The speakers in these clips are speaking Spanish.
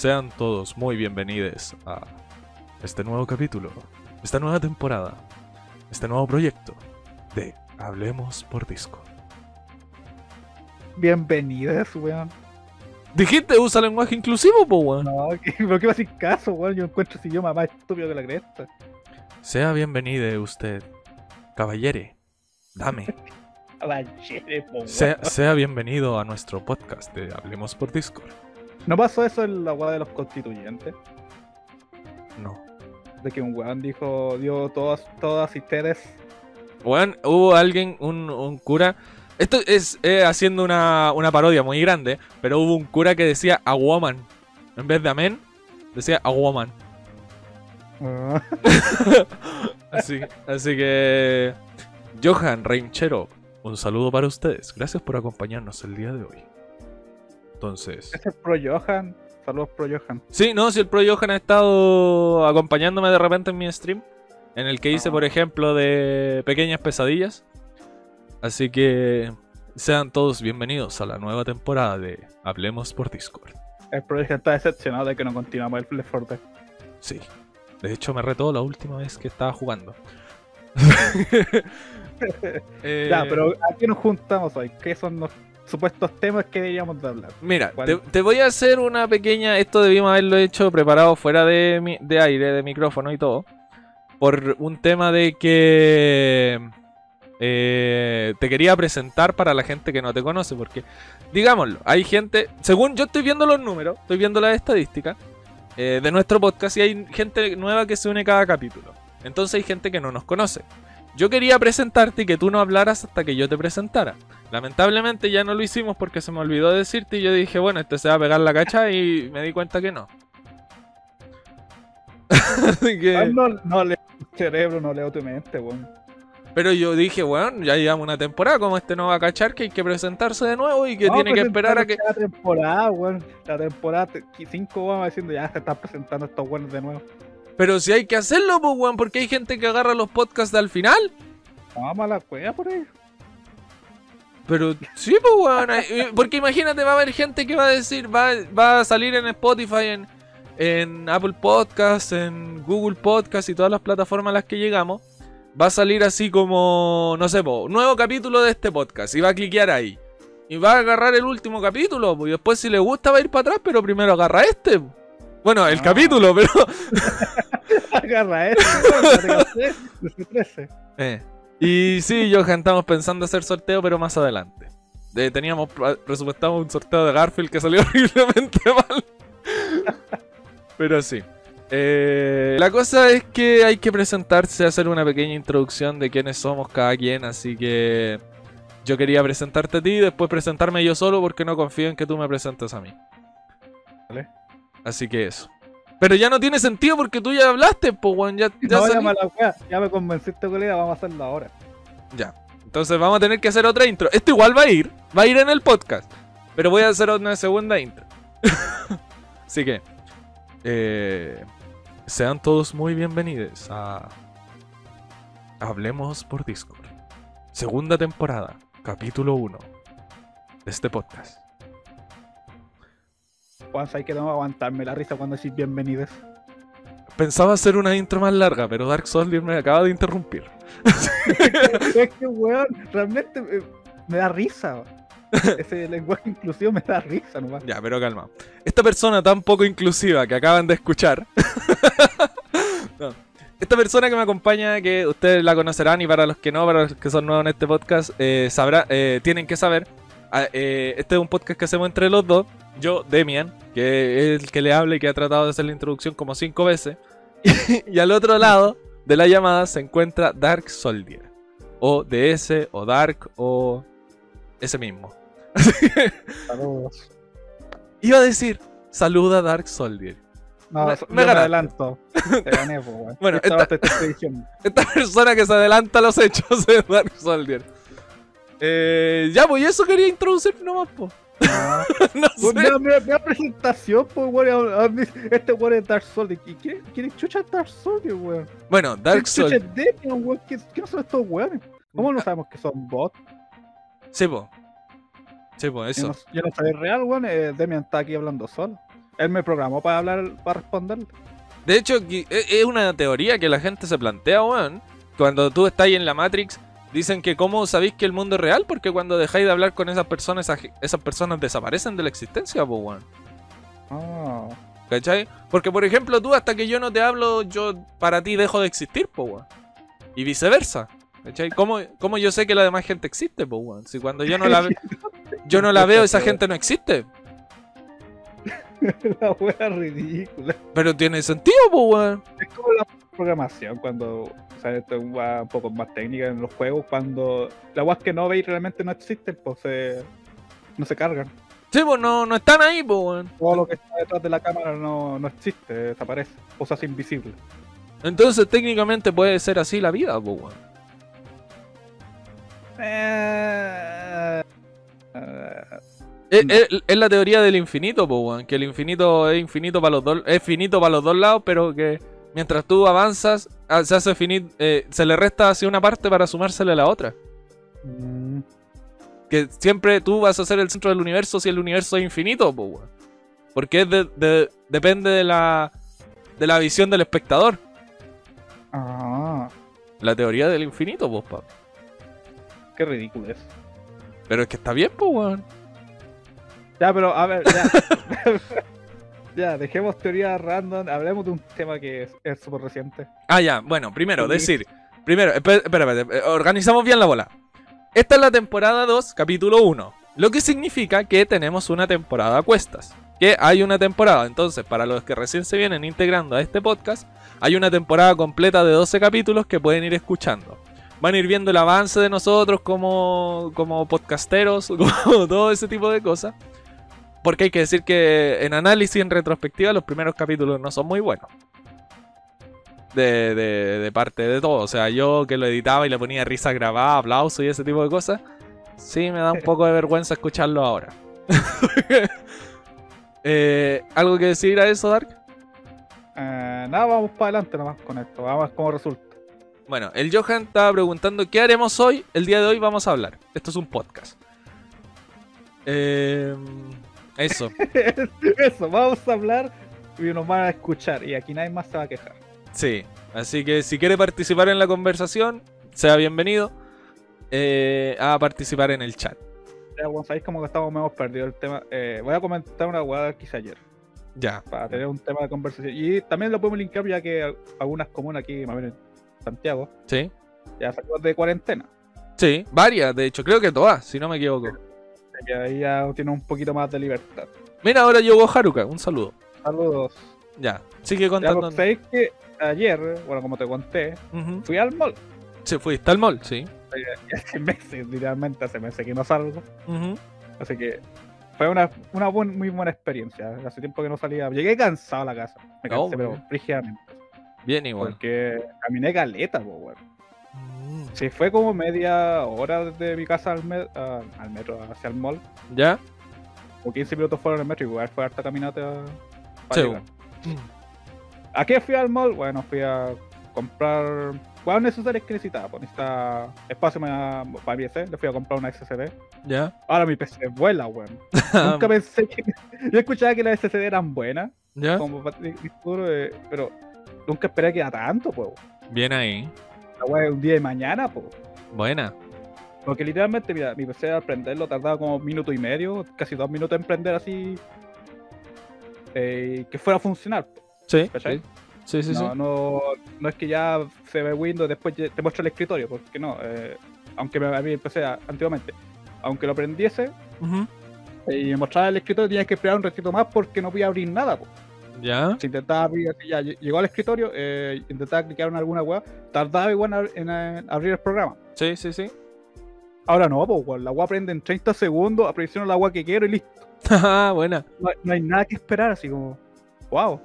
Sean todos muy bienvenidos a este nuevo capítulo, esta nueva temporada, este nuevo proyecto de Hablemos por Discord. Bienvenidos, weón. Dijiste usa lenguaje inclusivo, po, weón. No, que, ¿por qué me haces caso, weón? Yo encuentro ese idioma más estúpido que la cresta. Sea bienvenido usted, caballere, dame. Caballere, po, weón. Sea, sea bienvenido a nuestro podcast de Hablemos por Discord. ¿No pasó eso en la weá de los constituyentes? No. De que un weón dijo, dio todas, todas ustedes. Weón, hubo alguien, un, un cura. Esto es eh, haciendo una, una parodia muy grande, pero hubo un cura que decía a woman. En vez de amén, decía a woman. Ah, Así, así que. Johan Reinchero, un saludo para ustedes. Gracias por acompañarnos el día de hoy. Entonces. Ese es Pro Johan. Saludos Pro Johan. Sí, no, si el Pro Johan ha estado acompañándome de repente en mi stream, en el que hice, Ah. por ejemplo, de pequeñas pesadillas. Así que sean todos bienvenidos a la nueva temporada de Hablemos por Discord. El Pro Johan está decepcionado de que no continuamos el Left 4 Dead. Sí. De hecho, me retó la última vez que estaba jugando. Eh, Ya, pero aquí nos juntamos hoy. ¿Qué son los supuestos temas que deberíamos de hablar? Mira, te voy a hacer una pequeña. Esto debimos haberlo hecho preparado fuera de, mi- de aire, de micrófono y todo. Por un tema de que. eh, te quería presentar para la gente que no te conoce. Porque, digámoslo, hay gente. Según yo estoy viendo los números, estoy viendo las estadísticas eh, de nuestro podcast y hay gente nueva que se une cada capítulo. Entonces hay gente que no nos conoce. Yo quería presentarte y que tú no hablaras hasta que yo te presentara. Lamentablemente ya no lo hicimos porque se me olvidó decirte y yo dije, bueno, este se va a pegar la cacha y me di cuenta que no. Así Ah, que... no, no leo tu cerebro, no leo tu mente, weón. Pero yo dije, bueno, ya llevamos una temporada, como este no va a cachar que hay que presentarse de nuevo y que No, tiene que esperar a que... La temporada, weón. La temporada 5 vamos diciendo ya se están presentando estos buenos de nuevo. Pero si hay que hacerlo, pues, weón, porque hay gente que agarra los podcasts al final. Vamos a la cueva por ahí. Pero sí, pues, weón. eh, Porque imagínate, va a haber gente que va a decir, va, va a salir en Spotify, en, en Apple Podcasts, en Google Podcasts y todas las plataformas a las que llegamos. Va a salir así como, no sé, po, nuevo capítulo de este podcast. Y va a cliquear ahí. Y va a agarrar el último capítulo. pues, Y después, si le gusta, va a ir para atrás, pero primero agarra este. po. Bueno, el Ah. capítulo, pero. Agarra 13. Eh. Y sí, Johan, estamos pensando hacer sorteo, pero más adelante. Eh, teníamos pr- presupuestado un sorteo de Garfield que salió horriblemente mal. pero sí. Eh, la cosa es que hay que presentarse, hacer una pequeña introducción de quiénes somos cada quien, así que yo quería presentarte a ti y después presentarme yo solo porque no confío en que tú me presentes a mí. Vale. Así que eso. Pero ya no tiene sentido porque tú ya hablaste, pues, weón, ya, ya No, salí- llama a la. Ya me convenciste, colega, vamos a hacerlo ahora. Ya. Entonces vamos a tener que hacer otra intro. Esto igual va a ir. Va a ir en el podcast. Pero voy a hacer una segunda intro. Así que. eh, sean todos muy bienvenidos a. Hablemos por Discord. Segunda temporada. Capítulo 1. De este podcast. Juan, sabes que que aguantarme la risa cuando decís bienvenidos. Pensaba hacer una intro más larga, pero Dark Soldier me acaba de interrumpir. es que, weón, realmente eh, me da risa. Ese lenguaje inclusivo me da risa nomás. Ya, pero calma. Esta persona tan poco inclusiva que acaban de escuchar. No. Esta persona que me acompaña, que ustedes la conocerán y para los que no, para los que son nuevos en este podcast, eh, sabrá, eh, tienen que saber. ah, eh, este es un podcast que hacemos entre los dos. Yo, Demian, que es el que le habla y que ha tratado de hacer la introducción como cinco veces. y al otro lado de la llamada se encuentra Dark Soldier. O DS, o Dark, o ese mismo. Saludos. Iba a decir, saluda Dark Soldier. No, Me- me adelanto. Te gané, po. Bueno, Esta esta- te estoy diciendo. Esta persona que se adelanta a los hechos de Dark Soldier. Eh, ya, pues y eso quería introducir nomás, po. No. No Pues sé. Mira, mira, mira presentación, pues, weón. Este weón es Dark. ¿Y quién, quién es chucha Dark Soldier, weón? Bueno, Dark ¿Quién chucha Soldier. es Demian, weón? ¿Qué- ¿Quiénes son estos weones? ¿Cómo no sabemos que son bots? Sí, po. Sí, po, Yo eso. no, yo no soy real, weón. eh, Demian está aquí hablando solo. Él me programó para hablar, para responder. De hecho, que- e- es una teoría que la gente se plantea, weón. Cuando tú estás ahí en la Matrix, dicen que cómo sabéis que el mundo es real, porque cuando dejáis de hablar con esas personas, esas personas desaparecen de la existencia, pues, weón. Ah, ¿Cachai? Porque, por ejemplo, tú hasta que yo no te hablo, yo para ti dejo de existir, pues, weón. Y viceversa. ¿Cachai? ¿Cómo, cómo yo sé que la demás gente existe, pues, weón? Si cuando yo no la, yo no la veo, esa gente no existe. la wea ridícula. Pero tiene sentido, pues, weón. Es como la programación cuando, o sea, esto va un poco más técnica en los juegos, cuando las weas que no veis realmente no existen, pues se, no se cargan. Sí, pues no, no están ahí, pues, weón. Todo lo que está detrás de la cámara no, no existe, desaparece, cosas invisibles. Entonces, técnicamente puede ser así la vida, pues, weón. Eh, eh, Es, No. es- es la teoría del infinito, weón. Que el infinito es infinito para los dos, es finito para los dos lados, pero que mientras tú avanzas, ah, se hace finito, se le resta hacia una parte para sumársele a la otra. mm, Que siempre tú vas a ser el centro del universo si el universo es infinito, weón. Porque es de- de- depende de la, de la visión del espectador. ah, La teoría del infinito, pa. qué ridículo es. Pero es que está bien, weón. Ya, pero a ver, ya. ya, dejemos teoría random, hablemos de un tema que es- súper reciente. Ah, ya, bueno, primero, Sí. decir. Primero, espera, espera, espera, eh, organizamos bien la bola. Esta es la temporada 2, capítulo 1. Lo que significa que tenemos una temporada a cuestas. Que hay una temporada. Entonces, para los que recién se vienen integrando a este podcast, hay una temporada completa de 12 capítulos que pueden ir escuchando. Van a ir viendo el avance de nosotros como, como podcasteros, como todo ese tipo de cosas. Porque hay que decir que en análisis, en retrospectiva, los primeros capítulos no son muy buenos de, de, de parte de todo. O sea, yo que lo editaba y le ponía risa grabada, aplauso y ese tipo de cosas, sí me da un poco de vergüenza escucharlo ahora. Eh, ¿Algo que decir a eso, Dark? Eh, nada, vamos para adelante nomás con esto, vamos a ver cómo resulta. Bueno, el Johan estaba preguntando qué haremos hoy. El día de hoy vamos a hablar. Esto es un podcast. Eh, eso. Eso, vamos a hablar y nos van a escuchar y aquí nadie más se va a quejar. Sí. Así que si quiere participar en la conversación, sea bienvenido eh, a participar en el chat. Ya, bueno, sabéis como que estamos menos perdido el tema. Eh, voy a comentar una hueá que hice ayer Ya. para tener un tema de conversación. Y también lo podemos linkar ya que algunas comunas aquí, más bien en Santiago, Sí. ya salió de cuarentena. Sí, varias, de hecho, creo que todas, si no me equivoco. Que ahí ya tiene un poquito más de libertad. Mira, ahora llegó Haruka, un saludo. Saludos. Ya, sigue contando. pues, sabéis que ayer, bueno, como te conté, fui al mall. Se fuiste al mall, sí. Y hace meses, literalmente hace meses que no salgo. Así que fue una, una buen- muy buena experiencia. Hace tiempo que no salía. Llegué cansado a la casa. Me cansé, Oh, pero bien. rígidamente. Bien igual. Porque caminé caleta, po, weón. Sí, fue como media hora desde mi casa al, me- al metro hacia el mall. ¿Ya? O 15 minutos fueron el metro, igual fue harta caminata. para Sí, llegar. ¿A qué fui al mall? Bueno, fui a comprar cosas necesarias que necesitaba. Pues necesitaba espacio para, mi PC, le fui a comprar una SSD. ¿Ya? Ahora mi PC vuela, weón. Nunca pensé que. Yo escuchaba que las SSD eran buenas, ¿Ya? como para eh, pero nunca esperé que era tanto, pues. Bien ahí. La es un día de mañana, pues. Buena. Porque literalmente, mira, mi PC al prenderlo tardaba como un minuto y medio, casi dos minutos en prender así. eh, que fuera a funcionar. po. Sí. ¿Cachai? Sí, sí, sí. no, no, no es que ya se ve Windows después te muestra el escritorio, porque no. eh, aunque me, a mí empecé a- antiguamente, aunque lo prendiese y me mostraba el escritorio, tenías que esperar un ratito más porque no podía abrir nada. po. ¿Ya? Si intentaba abrir, así ya ll- llegó al escritorio, eh, intentaba clicar en alguna web, tardaba igual en, ab- en, abrir el programa. Sí, sí, sí. Ahora no, pues, la web prende en 30 segundos, apresiono la web que quiero y listo. Haha, Buena. No, hay- no hay nada que esperar, así como, wow.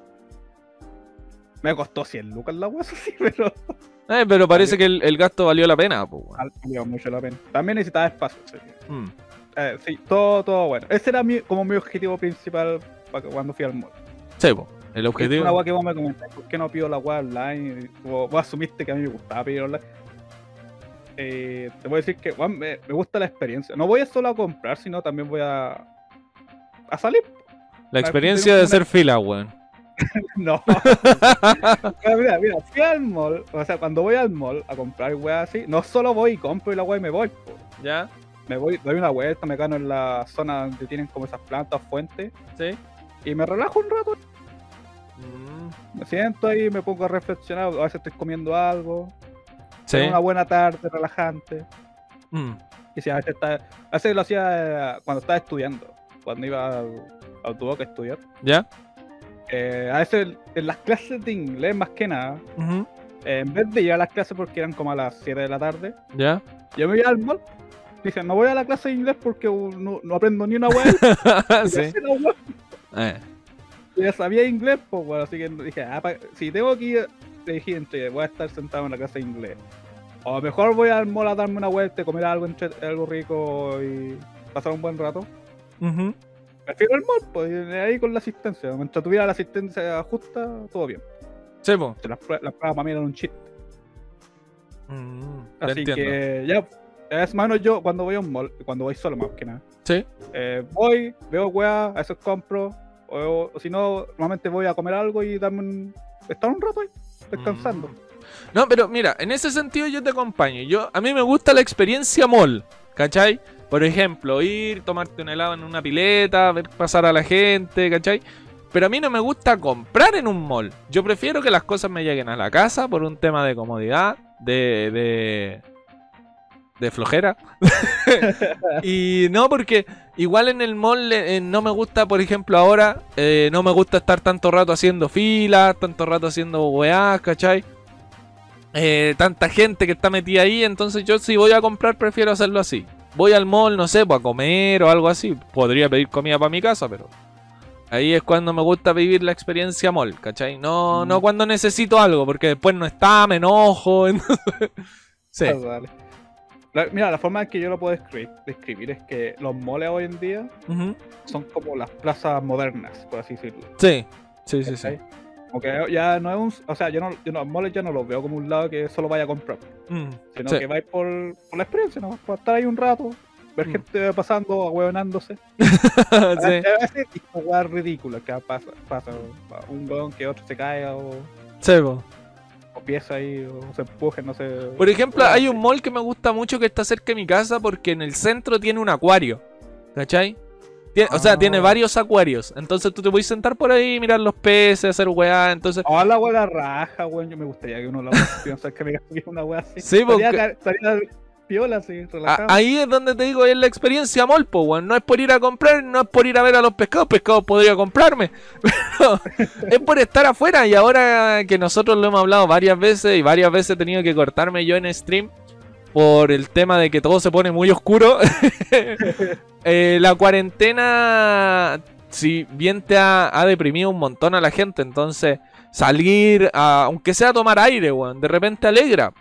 Me costó 100 lucas la web, eso sí, pero Eh, pero parece que el, el gasto valió la pena, pues, valió mucho la pena. También necesitaba espacio, sí. Mm. Eh, sí, todo, todo bueno. Ese era mi, como mi objetivo principal para cuando fui al mall. Sí, po. El Es una objetivo. que vos me comentaste, ¿por qué no pido la web online? Vos, asumiste que a mí me gustaba pedir online. Eh, te voy a decir que weón, me, me gusta la experiencia. No voy a solo a comprar, sino también voy a, a salir. La experiencia de ser fila, weón. No. Mira, mira, fui al mall, o sea, cuando voy al mall a comprar weá así, no solo voy y compro y la weá y me voy. po. ¿Ya? Me voy, doy una vuelta, me gano en la zona donde tienen como esas plantas, fuentes, Sí. Y me relajo un rato. Mm, Me siento ahí, me pongo a reflexionar, a veces estoy comiendo algo. Sí. Una buena tarde, relajante. Mm, Y si a veces, está, a veces lo hacía eh, cuando estaba estudiando, cuando iba al, Duoc a estudiar. ¿Ya? Eh, a veces en las clases de inglés, más que nada, eh, en vez de ir a las clases porque eran como a las 7 de la tarde, ¿Ya? yo me iba al mall. Dicen, no voy a la clase de inglés porque uh, no, no aprendo ni una web. sí. Eh, ya sabía inglés, pues bueno, así que dije, ah, pa- si tengo que ir, dije, entre, voy a estar sentado en la clase de inglés. O mejor voy al mall a darme una vuelta, comer algo, entre- algo rico y pasar un buen rato. ujú. Prefiero el mall, pues ahí con la asistencia. Mientras tuviera la asistencia justa, todo bien. Sí, po. Las pruebas las pruebas para mí eran un chiste. Mm, Así que ya, es menos yo cuando voy a un mall, cuando voy solo más que nada. Sí. eh, voy, veo weá, a veces compro, o, si no, normalmente voy a comer algo y darme un, estar un rato ahí, descansando. Mm. No, pero mira, en ese sentido yo te acompaño. Yo, a mí me gusta la experiencia mall, ¿cachai? Por ejemplo, ir, tomarte un helado en una pileta, ver pasar a la gente, ¿cachai? Pero a mí no me gusta comprar en un mall. Yo prefiero que las cosas me lleguen a la casa por un tema de comodidad, de... de, de flojera. y no, porque igual en el mall eh, no me gusta, por ejemplo, ahora, eh, no me gusta estar tanto rato haciendo filas, tanto rato haciendo weás, ¿cachai? eh, tanta gente que está metida ahí, entonces yo si voy a comprar prefiero hacerlo así. Voy al mall, no sé, pues a comer o algo así. Podría pedir comida para mi casa, pero ahí es cuando me gusta vivir la experiencia mall, ¿cachai? No, Mm. no cuando necesito algo, porque después no está, me enojo. entonces- sí. Ah, vale. La- mira, la forma en que yo lo puedo describir, describir es que los moles hoy en día son como las plazas modernas, por así decirlo. Sí, sí, sí, sí. ¿cachai? Como que ya no es un. O sea, yo, no, yo no- los moles ya no los veo como un lado que solo vaya a comprar, Mm, sino sí. que vais por, por la experiencia, ¿no? Por estar ahí un rato, ver Mm. gente pasando, ahueonándose. Sí. Jugar ridículas que pasa, pasa. Un weón que otro se cae o, Sí, po. o pieza ahí o se empuje, no sé. Por ejemplo, hay un mall que me gusta mucho que está cerca de mi casa porque en el centro tiene un acuario. ¿Cachai? Tie- O sea, Ah. tiene varios acuarios. Entonces tú te puedes sentar por ahí, mirar los peces, hacer weá. Entonces, Hola, la raja, weón. Yo me gustaría que uno lo piensa que me una wea así. Sí, porque- estaría piola relajado. ahí es donde te digo, es la experiencia mall, po, weón. No es por ir a comprar, no es por ir a ver a los pescados. Pescados podría comprarme. Pero es por estar afuera. Y ahora que nosotros lo hemos hablado varias veces y varias veces he tenido que cortarme yo en stream por el tema de que todo se pone muy oscuro. Eh, la cuarentena, si bien te ha, ha deprimido un montón a la gente, entonces salir, a- aunque sea a tomar aire, weón, de repente alegra.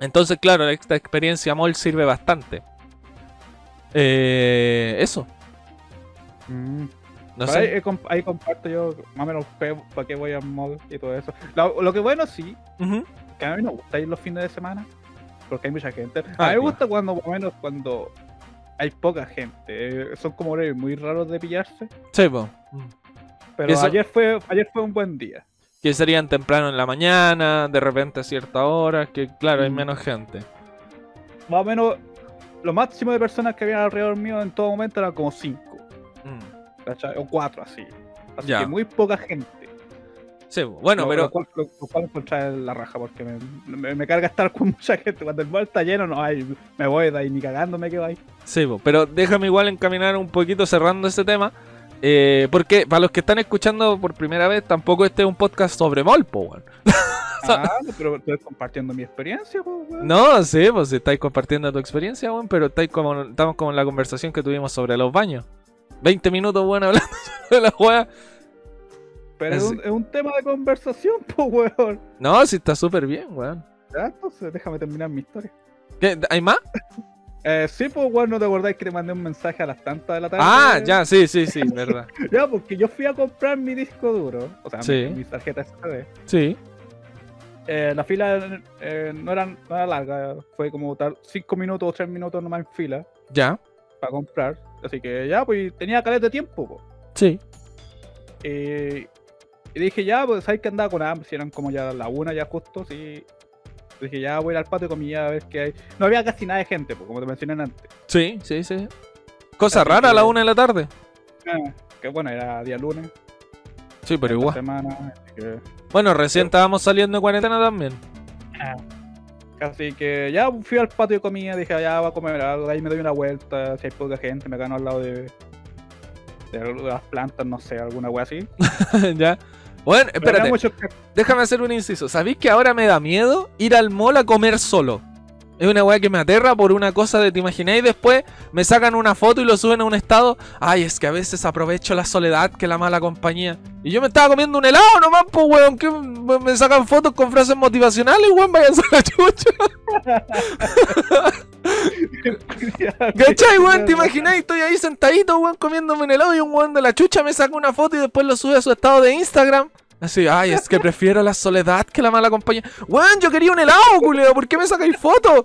Entonces, claro, esta experiencia mall sirve bastante. Eh, eso, Mm. no Pero sé. ahí, eh, ahí comparto yo más o menos para qué voy al mall y todo eso. Lo, lo que bueno sí, que a mí me gusta ir los fines de semana, porque hay mucha gente. Ah, a mí claro. me gusta cuando, por lo menos cuando hay poca gente. eh, son como horarios muy raros de pillarse. Sí. Pero Eso- ayer fue ayer fue un buen día. Que serían temprano en la mañana, de repente a cierta hora, que claro, hay Mm. menos gente. Más o menos, lo máximo de personas que habían alrededor mío en todo momento eran como 5. Mm. O 4 así. Así Ya. que muy poca gente. Sí, bueno, Lo- pero... Lo cual, lo- lo cual encontrar la raja porque me, me, me carga estar con mucha gente. Cuando el mall está lleno, no hay. Me voy de ahí, ni cagando me quedo ahí. Sí, pero déjame igual encaminar un poquito cerrando ese tema. Eh, porque para los que están escuchando por primera vez, tampoco este es un podcast sobre mall, po, weón. Ah, pero estoy compartiendo mi experiencia, weón. No, sí, pues estáis compartiendo tu experiencia, weón, pero estáis como, estamos como en la conversación que tuvimos sobre los baños. 20 minutos, weón, hablando de la weá. Pero es es- un, es un tema de conversación, pues, weón. No, sí está súper bien, weón. Ya, entonces déjame terminar mi historia. ¿Qué? ¿Hay más? Eh, sí, pues, weón, ¿no te acordáis que te mandé un mensaje a las tantas de la tarde? Ah, ya, sí, sí, sí, verdad. Ya, porque yo fui a comprar mi disco duro, o sea, Sí. mi, mi tarjeta SD. Sí. Eh, la fila eh, no, era, no era larga, fue como tal 5 minutos o 3 minutos nomás en fila Ya. para comprar. Así que ya, pues tenía caleta de tiempo. po. Sí. Eh, y dije, ya, pues, ¿sabes que andaba con hambre? Si eran como ya la una, ya justo, sí. Dije, ya voy a ir al patio de comida a ver qué hay. No había casi nada de gente, pues, como te mencioné antes. Sí, sí, sí. Cosa Así rara a la una de la tarde. Ah, que bueno, era día lunes. Sí, pero igual. Semana, así que, Bueno, recién estábamos saliendo de cuarentena también. Así que ya fui al patio de comida, dije, ya voy a comer algo, ahí me doy una vuelta, si hay poca gente, me gano al lado de, de las plantas, no sé, alguna wea así. ya. Bueno, espérate. Déjame hacer un inciso. ¿Sabéis que ahora me da miedo ir al mall a comer solo? Es una weá que me aterra por una cosa de te imagináis después me sacan una foto y lo suben a un estado. Ay, es que a veces aprovecho la soledad que la mala compañía. Y yo me estaba comiendo un helado nomás, pues weón, que me sacan fotos con frases motivacionales, weón, váyanse a la chucha. ¿Cachai, weón? ¿Te imagináis? Estoy ahí sentadito, weón, comiéndome un helado y un weón de la chucha me saca una foto y después lo sube a su estado de Instagram. Así, ay, es que prefiero la soledad que la mala compañía. Weón, yo quería un helado, culeo, ¿por qué me sacáis fotos?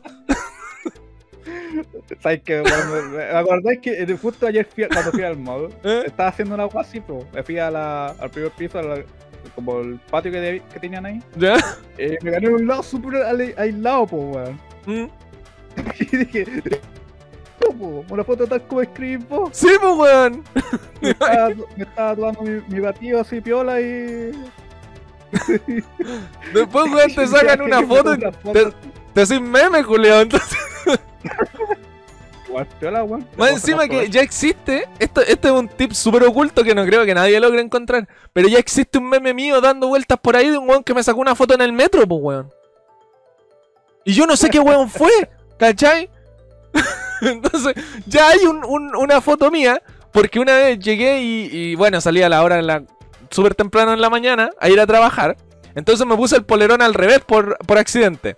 ¿Sabes qué? Bueno, me- me acordáis que eh, justo ayer fui, cuando fui al mall, ¿Eh? estaba haciendo una agua así, pues, me fui a la, al primer piso, a la- como el patio que, de- que tenían ahí, ¿Ya? eh, me gané un lado súper aislado, pues, weón. ¿Mm? Y dije, no, po, una foto tal como escribís vos. Sí, pues, weón. Me estaba, me estaba tomando mi, mi batido así piola y. Después, weón, te sacan una foto y te, te hacen meme, culeo. Entonces, Igual piola, weón. más encima que ya existe, esto, este es un tip súper oculto que no creo que nadie logre encontrar. Pero ya existe un meme mío dando vueltas por ahí de un weón que me sacó una foto en el metro, pues, weón. Y yo no sé qué weón fue, ¿cachai? Entonces, ya hay un- un- una foto mía, porque una vez llegué y, bueno, salí a la hora súper temprano en la mañana a ir a trabajar. Entonces me puse el polerón al revés por, por accidente.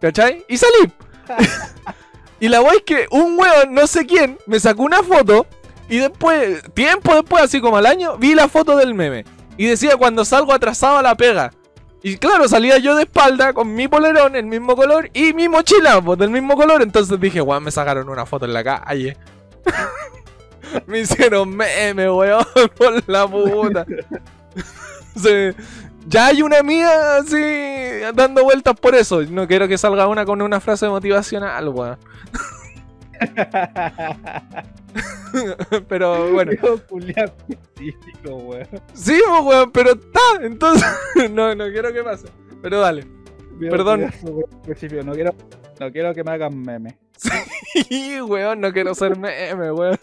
¿Cachai? Y salí. y la weá es que un weón, no sé quién, me sacó una foto y después, tiempo después, así como al año, vi la foto del meme. Y decía cuando salgo atrasado la pega. Y claro, salía yo de espalda con mi polerón, el mismo color, y mi mochila, pues del mismo color. Entonces dije, weón, me sacaron una foto en la calle. me hicieron meme, weón, por la puta. Ya hay una mía así dando vueltas por eso. No quiero que salga una con una frase motivacional, weón. Pero bueno. Sí, weón, pero está. Entonces, no, no quiero que pase. Pero dale. Perdón. No quiero, no quiero que me hagan meme. Sí, weón, no quiero ser meme, weón.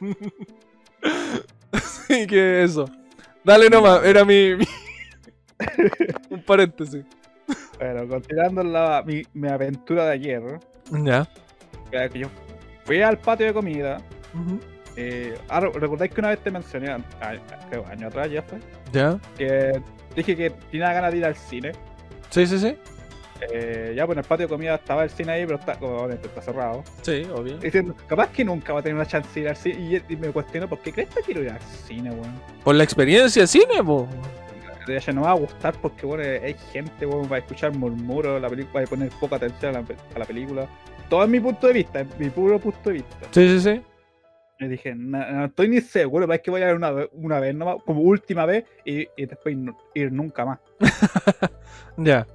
Así que eso. Dale nomás, era mi. mi- Un paréntesis. Bueno, continuando la, mi, mi aventura de ayer, Ya. que yo fui al patio de comida. Eh, ah, ¿Recordáis que una vez te mencioné, a- a- creo año atrás ya fue, Ya. que dije que tenía ganas de ir al cine? Sí, sí, sí. Eh, ya, pues en el patio de comida estaba el cine ahí, pero está, obviamente está cerrado. Sí, obvio. Diciendo, capaz que nunca va a tener una chance de ir al cine. Y, y me cuestiono, ¿por qué crees que quiero ir al cine, weón? Por la experiencia de cine, po. De hecho, no me va a gustar porque, bueno, hay gente, weón, va a escuchar murmuros, la película va a poner poca atención a la, pe- a la película. Todo es mi punto de vista, es mi puro punto de vista. Sí, sí, sí. Y dije, no, no estoy ni seguro, pero es que voy a ir una, una vez nomás, como última vez, y, y después ir nunca más. Ya.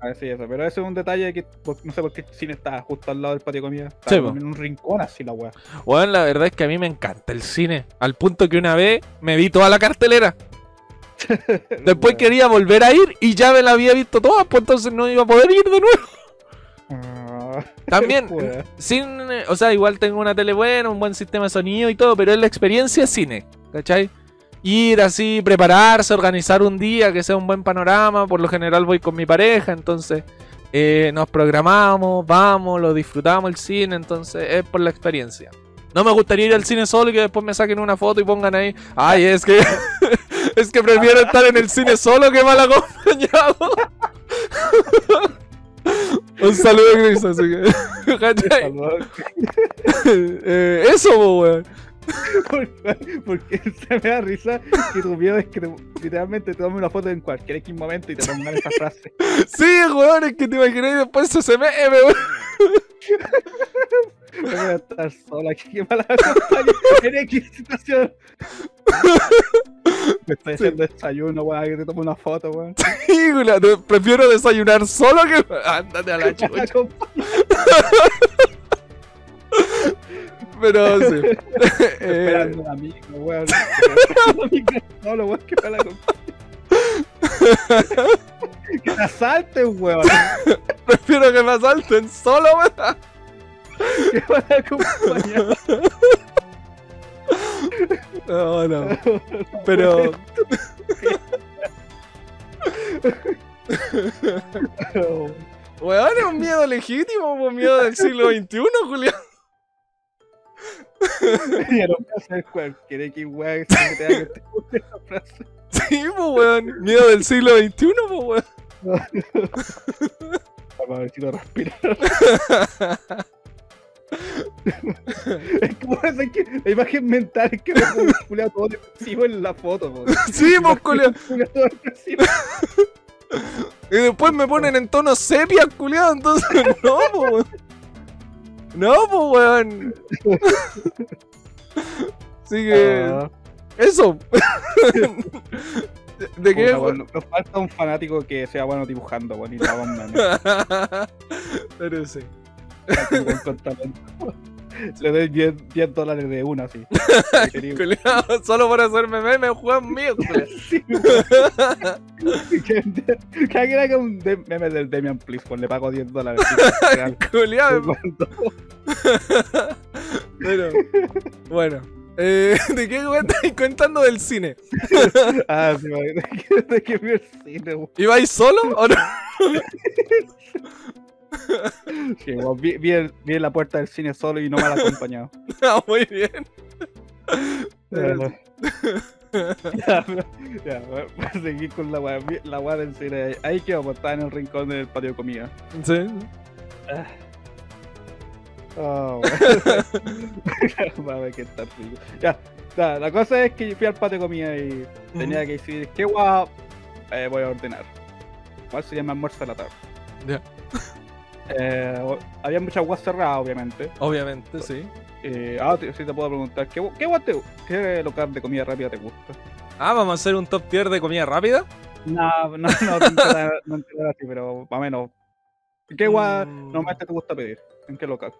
A ver si eso. Pero ese es un detalle que no sé por qué el cine está justo al lado del patio de comida. Está Sí, en un rincón así la weá. Bueno, la verdad es que a mí me encanta el cine. Al punto que una vez me vi toda la cartelera. Después quería volver a ir y ya me la había visto toda, pues entonces no iba a poder ir de nuevo. También, sin, o sea, igual tengo una tele buena, un buen sistema de sonido y todo, pero es la experiencia cine, ¿cachai? Ir así, prepararse, organizar un día que sea un buen panorama. Por lo general voy con mi pareja, entonces eh, nos programamos, vamos, lo disfrutamos el cine, entonces es por la experiencia. No me gustaría ir al cine solo y que después me saquen una foto y pongan ahí, ay, es que es que prefiero estar en el cine solo que mal acompañado. Un saludo, Chris, así que. Eh, eso, weón. Porque- Porque se me da risa que tu miedo es que te- literalmente te tome una foto en cualquier X momento y te pongan esa frase. Sí, weón, es que te imaginé y después se meme, weón. voy a estar sola aquí, qué mala compañía. En X situación. Me estoy haciendo desayuno, weón, que te tomo una foto, weón. Prefiero desayunar solo que. Ándate a la La chucha. Pero sí. Eh, Esperando a amigo, weón. A amigo solo, weón, que mala compañía. Que te asalten, weón. prefiero que me asalten solo, weón. Qué mala compañía. No, no. Pero. Weón, es un miedo legítimo, un miedo del siglo XXI, Julián. Ya no a hacer cualquier X, weón, que se te haga que te guste esa frase. Sí, pues, weón. Miedo del siglo XXI, pues, weón. Vamos a ver si lo respirar. es como esa que la imagen mental es que me culiao todo depresivo en la foto, weón. Sí, pues. Culiao todo depresivo. Y después me ponen en tono sepia, culiado, entonces no, pues, weón. No, pues, weón. Así que, Ah, eso. ¿De qué? weón, Nos falta un fanático que sea bueno dibujando, un meme. Pero sí. Con talento. Le doy 10, 10 dólares de una, así. Solo por hacerme meme, juegan mío. Sí. Que que alguien haga un de- meme del Demian Please, pues le pago 10 dólares. Cuando- Pero, bueno. Eh, ¿De qué weón estáis contando del cine? Ah, sí, de que- de que vi el cine, weón. ¿Ibais solo o no? Sí, weón, vi, vi el- vi la puerta del cine solo y no mal acompañado. Ah, muy bien. Pero ya, ya, voy a seguir con la weá. La weá del cine. ahí- Ahí quedó, pues, estaba en el rincón del patio de comida. Sí. Oh, Mames, que está rico. Ya, ya, la cosa es que yo fui al patio de comida y tenía que decidir qué guau eh, voy a ordenar. ¿Cuál sería mi almuerzo de la tarde? Ya. Eh, había muchas guas cerradas, obviamente. Obviamente, sí. Eh, ah, sí te puedo preguntar, ¿qué, qué, te- qué local de comida rápida te gusta? Ah, vamos a hacer un top tier de comida rápida. No, no, no, no, no así, pero más o menos. ¿Qué guas Mm. normalmente te gusta pedir? ¿En qué local?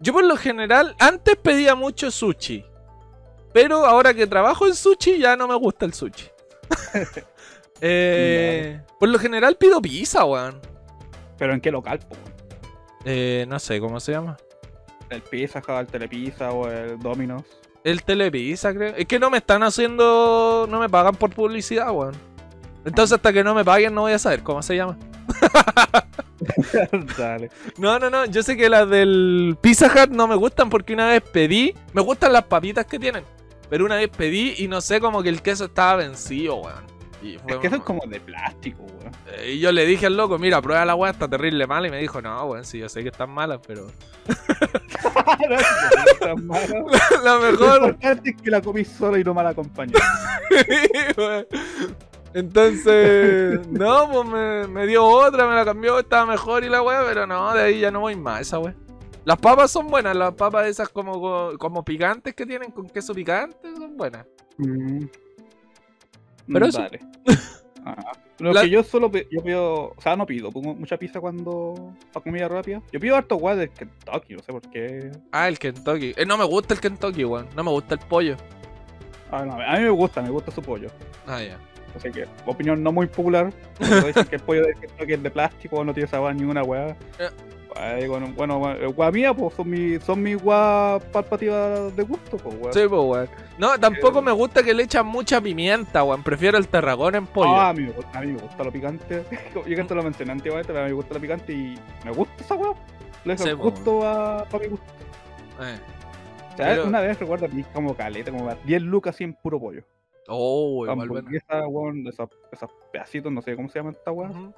Yo por lo general, antes pedía mucho sushi. Pero ahora que trabajo en sushi, ya no me gusta el sushi. Eh, Por lo general pido pizza, weón. ¿Pero en qué local? po? Eh, no sé cómo se llama. ¿El Pizza el Telepizza o el Domino's? El Telepizza, creo. Es que no me están haciendo. No me pagan por publicidad, weón. Entonces, hasta que no me paguen, no voy a saber cómo se llama. Dale. No, no, no. Yo sé que las del Pizza Hut no me gustan porque una vez pedí. Me gustan las papitas que tienen. Pero una vez pedí y no sé, como que el queso estaba vencido, weón. Y, fue Es que eso es como- de plástico, weón. Eh, y yo le dije al loco, mira, prueba la weá, está terrible mala. Y me dijo, no, weón, sí, yo sé que están malas, pero. la Lo mejor. importante es que la comí solo y no mal acompañada. Entonces, no, pues me, me dio otra, me la cambió, estaba mejor y la weá, pero no, de ahí ya no voy más esa weá. Las papas son buenas, las papas esas como, co- como picantes que tienen con queso picante son buenas. Mm. Pero eso. Dale. Ah, Lo La- que yo solo pi- yo pido, o sea, no pido, pongo mucha pizza cuando para comida rápida. Yo pido harto guay del Kentucky, no sé por qué. Ah, el Kentucky. Eh, no me gusta el Kentucky, weón. No me gusta el pollo. Ah, no, a mí me gusta, me gusta su pollo. Ah, ya. Así que, opinión no muy popular. Dicen que el pollo del Kentucky es de plástico, no tiene sabor ni una weá. Eh. Ay, bueno, bueno, eh, mía, pues son mis son mis guá palpativas de gusto, pues weón. Sí, pues, weón. No, tampoco Eh. me gusta que le echan mucha pimienta, weón. Prefiero el terragón en pollo. Ah, a mí, me gusta, a mí me gusta lo picante. Yo que te lo mencioné antiguamente, pero a mí me gusta lo picante y me gusta esa weá. Le dejo Sí, el po, gusto a, a mi gusto. Eh. O sea, Pero- una vez recuerdo como caleta, como 10 lucas así en puro pollo. Oh, igual, bueno. Weón, esos, esos pedacitos, no sé cómo se llama esta. Ujú.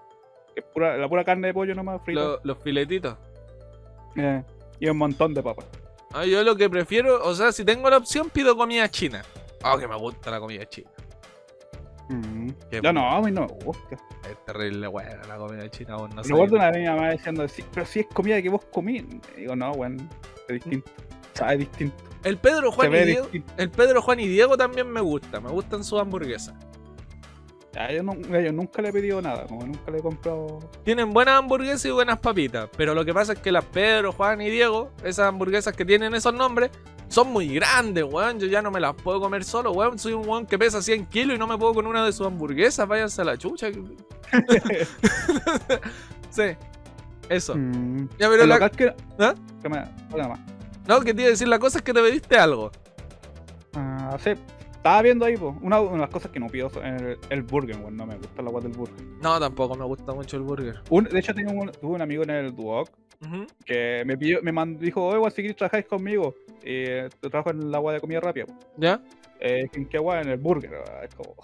Que es pura, la pura carne de pollo nomás frita. Lo- los filetitos. Eh, y un montón de papas. Ah, yo lo que prefiero, o sea, si tengo la opción, pido comida china. Ah, que me gusta la comida china. Mm. Ya no, a mí no me gusta. Es terrible, weón, la comida china, vos no Recuerdo una vez mi mamá diciendo, sí, pero si es comida que vos comí. Y digo, no, weón, es distinto. Sabe distinto. El Pedro Juan y Diego. distinto. El Pedro Juan y Diego también me gusta, me gustan sus hamburguesas. Ya, yo, no- yo nunca le he pedido nada, como nunca le he comprado. Tienen buenas hamburguesas y buenas papitas, pero lo que pasa es que las Pedro, Juan y Diego, esas hamburguesas que tienen esos nombres, son muy grandes, weón. Yo ya no me las puedo comer solo, weón. Soy un weón que pesa 100 kilos y no me puedo con una de sus hamburguesas. Váyanse a la chucha. sí, eso. Mm. Ya, pero la- que... ¿Ah? que me-. No, que te iba a decir la cosa es que te pediste algo. Ah, sí. Estaba viendo ahí, po, una, una de las cosas que no pido el, el burger, weón. No me gusta la agua del burger. No, tampoco me gusta mucho el burger. Un- de hecho, tengo un, tuve un amigo en el Duoc que me pidió, me mandó, dijo, oye, weón, si quieres trabajáis conmigo. Y eh, trabajo en el agua de comida rápida. po. ¿Ya? Eh, ¿En qué agua? En el burger. weón. Es como,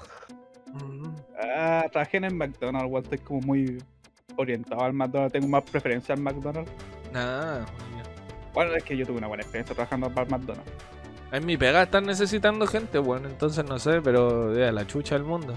Ujú. ah, trabajé en el McDonald's, weón. Estoy como muy orientado al McDonald's. Tengo más preferencia al McDonald's. Nah, Bueno, es que yo tuve una buena experiencia trabajando para el McDonald's. En mi pega están necesitando gente, bueno, entonces no sé, pero de la chucha del mundo.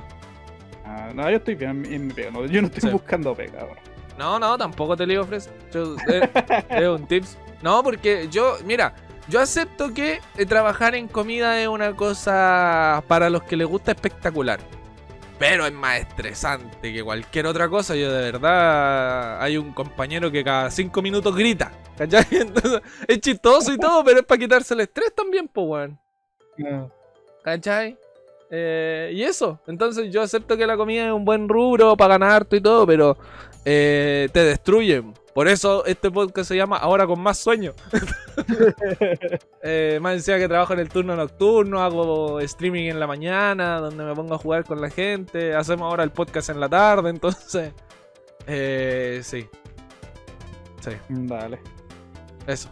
Ah, no, yo estoy bien en mi- pega. no, yo no estoy Sí. buscando pega ahora. No, no, tampoco te lo ofrecer. Yo- eh, es un tips. No, porque yo, mira, yo acepto que eh, trabajar en comida es una cosa para los que les gusta espectacular. Pero es más estresante que cualquier otra cosa. Yo de verdad hay un compañero que cada cinco minutos grita. ¿Cachai? Entonces, es chistoso y todo, pero es para quitarse el estrés también, pues, weón. ¿Cachai? Eh, y eso, entonces yo acepto que la comida es un buen rubro para ganar harto y todo, pero eh, te destruyen. Por eso este podcast se llama Ahora con más sueño. eh, más decía que trabajo en el turno nocturno, hago streaming en la mañana, donde me pongo a jugar con la gente. Hacemos ahora el podcast en la tarde, entonces... Eh, sí. Sí, Dale. eso.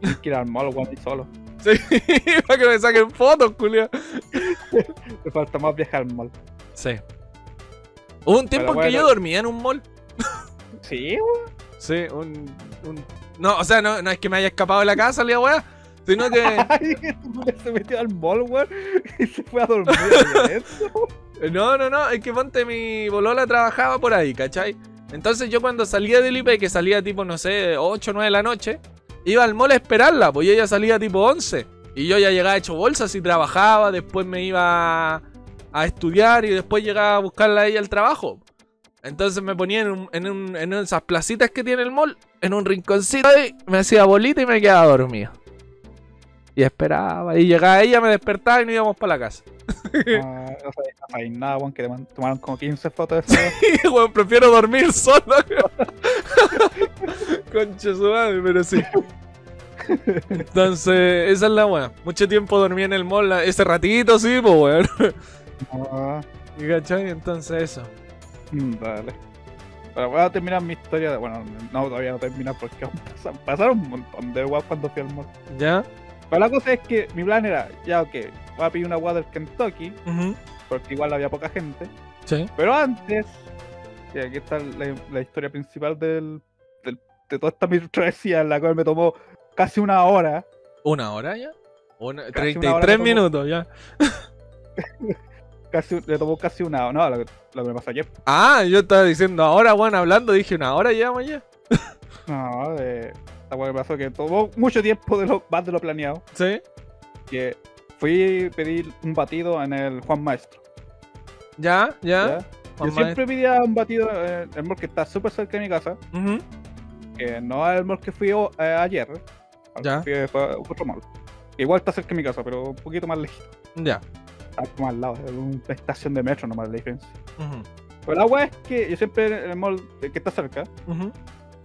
Tienes que ir al mall, y solo. Sí, para que me saquen fotos, Julio. Me falta más viajar al mall. Sí. Hubo un tiempo Pero en que yo dormía en un mall. Sí, weón. Sí, un, un- No, o sea, no, no es que me haya escapado de la casa, la weá. Sino que. Ay, se metió al mall, weón. Y se fue a dormir. No, no, no, es que ponte mi bolola trabajaba por ahí, ¿cachai? Entonces yo cuando salía del IP, que salía tipo, no sé, 8 o 9 de la noche, iba al mall a esperarla, pues ella salía tipo 11. Y yo ya llegaba hecho bolsas y trabajaba, después me iba a estudiar y después llegaba a buscarla a ella al trabajo. Entonces me ponía en, un- en, un- en esas placitas que tiene el mall, en un rinconcito ahí, me hacía bolita y me quedaba dormido. Y esperaba, y llegaba ella, me despertaba y nos íbamos para la casa. Ah, no sabéis no nada, weón, que tomaron como 15 fotos de eso. Y, weón, prefiero dormir solo. Concha su madre, pero sí. Entonces, esa es la weá. Mucho tiempo dormí en el mall, ese ratito, sí, pues weón. Ah, ¿Cachai? Entonces, eso. Mm, Dale. Pero voy a terminar mi historia. de- Bueno, no, todavía no termina porque pasaron un montón de weas cuando fui al mall. ¿Ya? Pero la cosa es que mi plan era, ya ok, voy a pedir una agua del Kentucky, porque igual había poca gente. Sí. Pero antes, y aquí está la, la historia principal del, del- de toda esta mi travesía, en la cual me tomó casi una hora. ¿Una hora ya? Una, Casi una 33 hora me tomó. minutos ya. Casi, le tomó casi una hora. No, lo, que- lo que me pasó ayer. Ah, yo estaba diciendo ahora, bueno, hablando, dije una hora llevamos ya. No, de, la cual me pasó que tomó mucho tiempo de lo, más de lo planeado. Sí. Que fui a pedir un batido en el Juan Maestro. Ya, ya. ¿ya? Juan Yo siempre pedía un batido en el mall que está súper cerca de mi casa. Que no es el mall que fui eh, ayer. Ya. Fui fue a otro mall. Igual está cerca de mi casa, pero un poquito más lejos. Ya. Está como al lado, es una estación de metro nomás la diferencia. Pero la wea es que yo siempre en el mall que está cerca,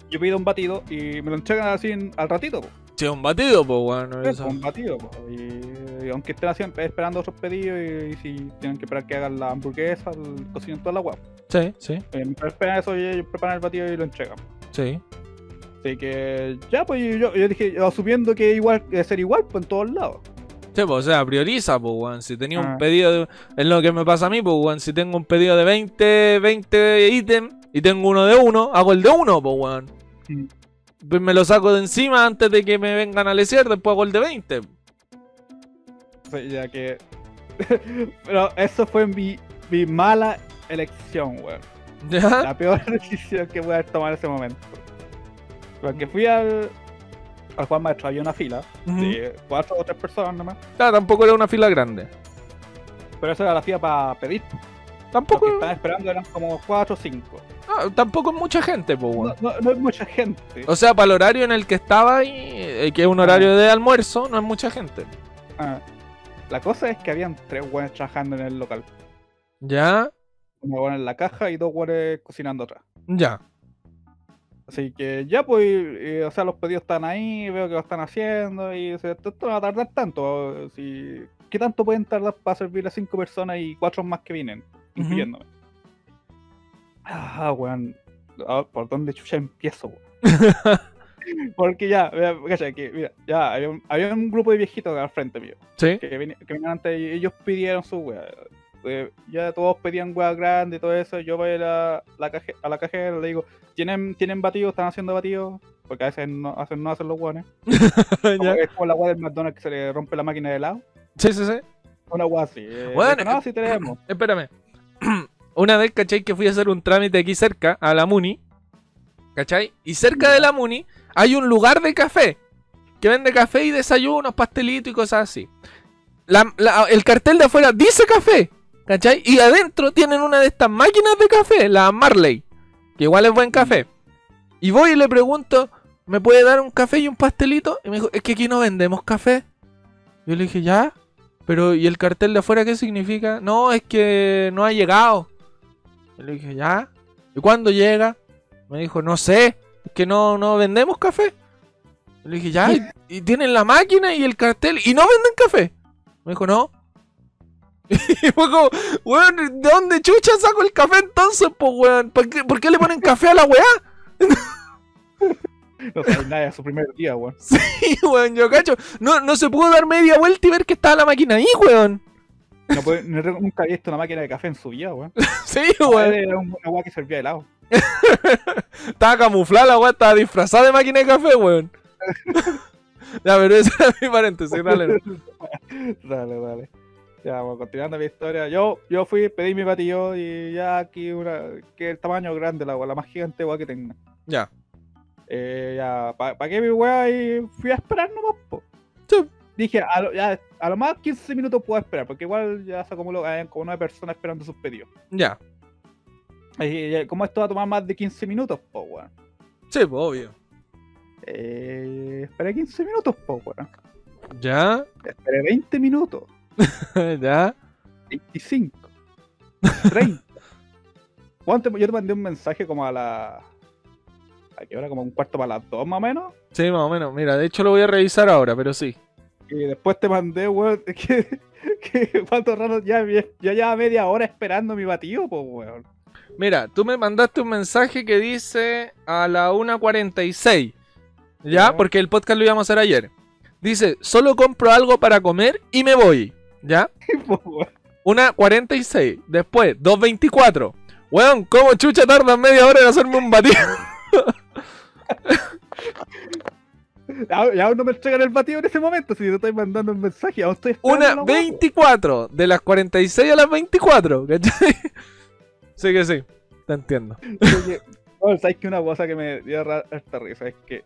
yo pido un batido y me lo entregan así en- al ratito, po. Sí, un batido, pues bueno. Eso. un batido, po. Y, y aunque estén haciendo, esperando otros pedidos y, y si tienen que esperar que hagan la hamburguesa, el cocinen toda la wea. Sí, sí, Eh, esperan eso, ellos preparan el batido y lo entregan. sí. Así que ya, pues yo, yo dije, asumiendo que igual debe ser igual pues, en todos lados. Sí, pues, o sea, prioriza, pues, weón. Si tenía un Ah. pedido de... Es lo que me pasa a mí, pues, weón. Si tengo un pedido de 20, 20 ítems y tengo uno de uno, hago el de uno, pues, weón. Pues me lo saco de encima antes de que me vengan a lesear, después hago el de 20. O sea, ya que. Pero eso fue mi, mi mala elección, weón. ¿Ya? La peor decisión que voy a tomar en ese momento. Porque fui al, al Juan Maestro, había una fila de cuatro o tres personas nomás. Ah, tampoco era una fila grande. Pero esa era la fila para pedir. Los Tampoco, que estaban esperando eran como cuatro o cinco. ah, tampoco es mucha gente, pues, No, weón. no, no es mucha gente. O sea, para el horario en el que estaba ahí, eh, que es un horario de almuerzo, no es mucha gente. Ah, la cosa es que habían tres weones trabajando en el local. ¿Ya? Uno weón en la caja y dos weones cocinando atrás. Ya. Así que ya pues, o sea, los pedidos están ahí, veo que lo están haciendo y o sea, esto, no va a tardar tanto. Si, ¿Qué tanto pueden tardar para servir a cinco personas y cuatro más que vienen, incluyéndome? Ah, weón. Ah, ¿Por dónde chucha empiezo, weón? Porque ya, mira, cacha, que, mira, ya, había un, había un grupo de viejitos al frente mío. ¿Sí? que, que venían antes y ellos pidieron su wea. Eh, ya todos pedían wea grande y todo eso. Yo voy a la, la caje- a la cajera le digo, ¿tienen, ¿tienen batidos? ¿Están haciendo batidos? Porque a veces no hacen, no hacen los guanes. ¿Ya? Es como la wea del McDonald's que se le rompe la máquina de helado. Sí, sí, sí. Una wea así. Eh, Bueno, dije, no, sí tenemos. Espérame. Una vez, ¿cachai? Que fui a hacer un trámite aquí cerca, a la Muni. ¿Cachai? Y cerca de la Muni hay un lugar de café. Que vende café y desayunos, pastelitos y cosas así. La- la- el cartel de afuera dice café. ¿Cachai? Y adentro tienen una de estas máquinas de café, la Marley. Que igual es buen café. Y voy y le pregunto, ¿me puede dar un café y un pastelito? Y me dijo, es que aquí no vendemos café. Yo le dije, ya. Pero, ¿y el cartel de afuera qué significa? No, es que no ha llegado. Yo le dije, ¿ya? ¿Y cuándo llega? Me dijo, no sé, es que no, no vendemos café. Yo le dije, ¿ya? ¿Y, y tienen la máquina y el cartel y no venden café? Me dijo, no. Y fue como, weón, ¿de dónde chucha saco el café entonces, pues, weón? ¿Por qué, por qué le ponen café a la weá? No sabe nada de su primer día, weón. Sí, weón, yo cacho. No, no se pudo dar media vuelta y ver que estaba la máquina ahí, weón. No puede- nunca había visto una máquina de café en su vida, weón. Sí, weón. Era un- una wea que servía de helado. Estaba camuflada la weá, estaba disfrazada de máquina de café, weón. ya, pero ese era mi paréntesis, dale. dale, dale. Ya, bueno, continuando mi historia. Yo, yo fui, pedí mi batido y ya aquí una. que el tamaño grande, la, la más gigante wea que tenga. Ya. Eh, ya, pa- pagué mi weá y fui a esperar nomás, po. Sí. Dije, a lo, ya, a lo más 15 minutos puedo esperar, porque igual ya se acumuló, hay como nueve personas esperando sus pedidos. Ya. Ya, ¿Cómo esto va a tomar más de 15 minutos, po, weón? Sí, pues, obvio. Eh, esperé 15 minutos, po, weón. Ya. Esperé 20 minutos. ya. 25, 30. ¿Cuánto- Yo te mandé un mensaje como a la. ¿A qué hora? Como un cuarto para las dos más o menos. Sí, más o menos. Mira, de hecho lo voy a revisar ahora, pero sí. Y después te mandé, weón. Que, que cuánto rato ya, ya lleva media hora esperando mi batido, pues, weón. Mira, tú me mandaste un mensaje que dice a la 1.46. ¿Ya? Ya. Porque el podcast lo íbamos a hacer ayer. Dice, solo compro algo para comer y me voy. ¿Ya? Una 46. Después, 2.24. Weón, ¿cómo chucha tarda media hora en hacerme un batido? Ya, aún no me entregan el batido en ese momento, si te estoy mandando el mensaje, aún estoy esperando. Una la weá, 24. De las 46 a las 24. ¿Cachai? Sí que sí. Te entiendo. Oye, bueno, ¿sabes que una cosa que me dio harta risa? Es que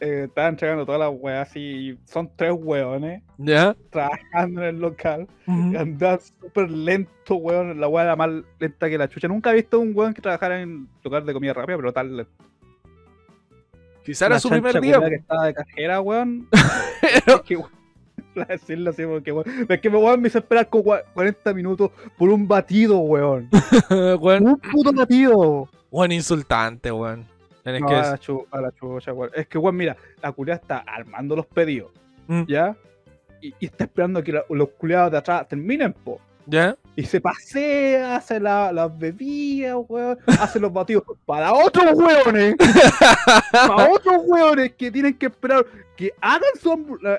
eh, estaban entregando todas las weas así, y son tres weones ¿Ya? trabajando en el local. Andaban súper lento, weón. La wea era más lenta que la chucha. Nunca he visto un weón que trabajara en lugar de comida rápida, pero tal lento. Quizá era su primer día. que estaba de cajera, weón. Pero- es que, weón, decirlo así, porque, weón. Es que me, weón, me hizo esperar cua- 40 minutos por un batido, weón. weón, Un puto batido. weón, insultante, weón. No, que a, la chu- a la chucha, weón. Es que, weón, mira, la culia está armando los pedidos, Mm. ¿ya? Y, y está esperando que la- los culiados de atrás terminen, po. ¿Ya? Y se pasea, hace la- las bebidas, weón, hace los batidos para otros weones, para otros weones que tienen que esperar que hagan, su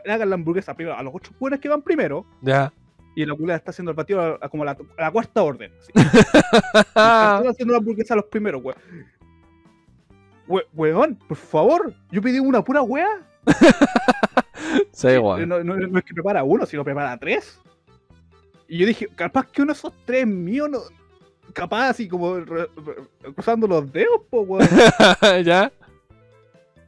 hagan la hamburguesa primero a los otros weones que van primero. Ya. Y la culia está haciendo el batido a, a como la, a la cuarta orden. así. Están haciendo la hamburguesa a los primeros, weón. We- weón, por favor, yo pedí una pura wea. sí, weón. No, no- no es que prepara uno, sino prepara tres. Y yo dije, capaz que uno de esos tres míos no. Capaz así como re- re- cruzando los dedos, po, weón. ¿Ya?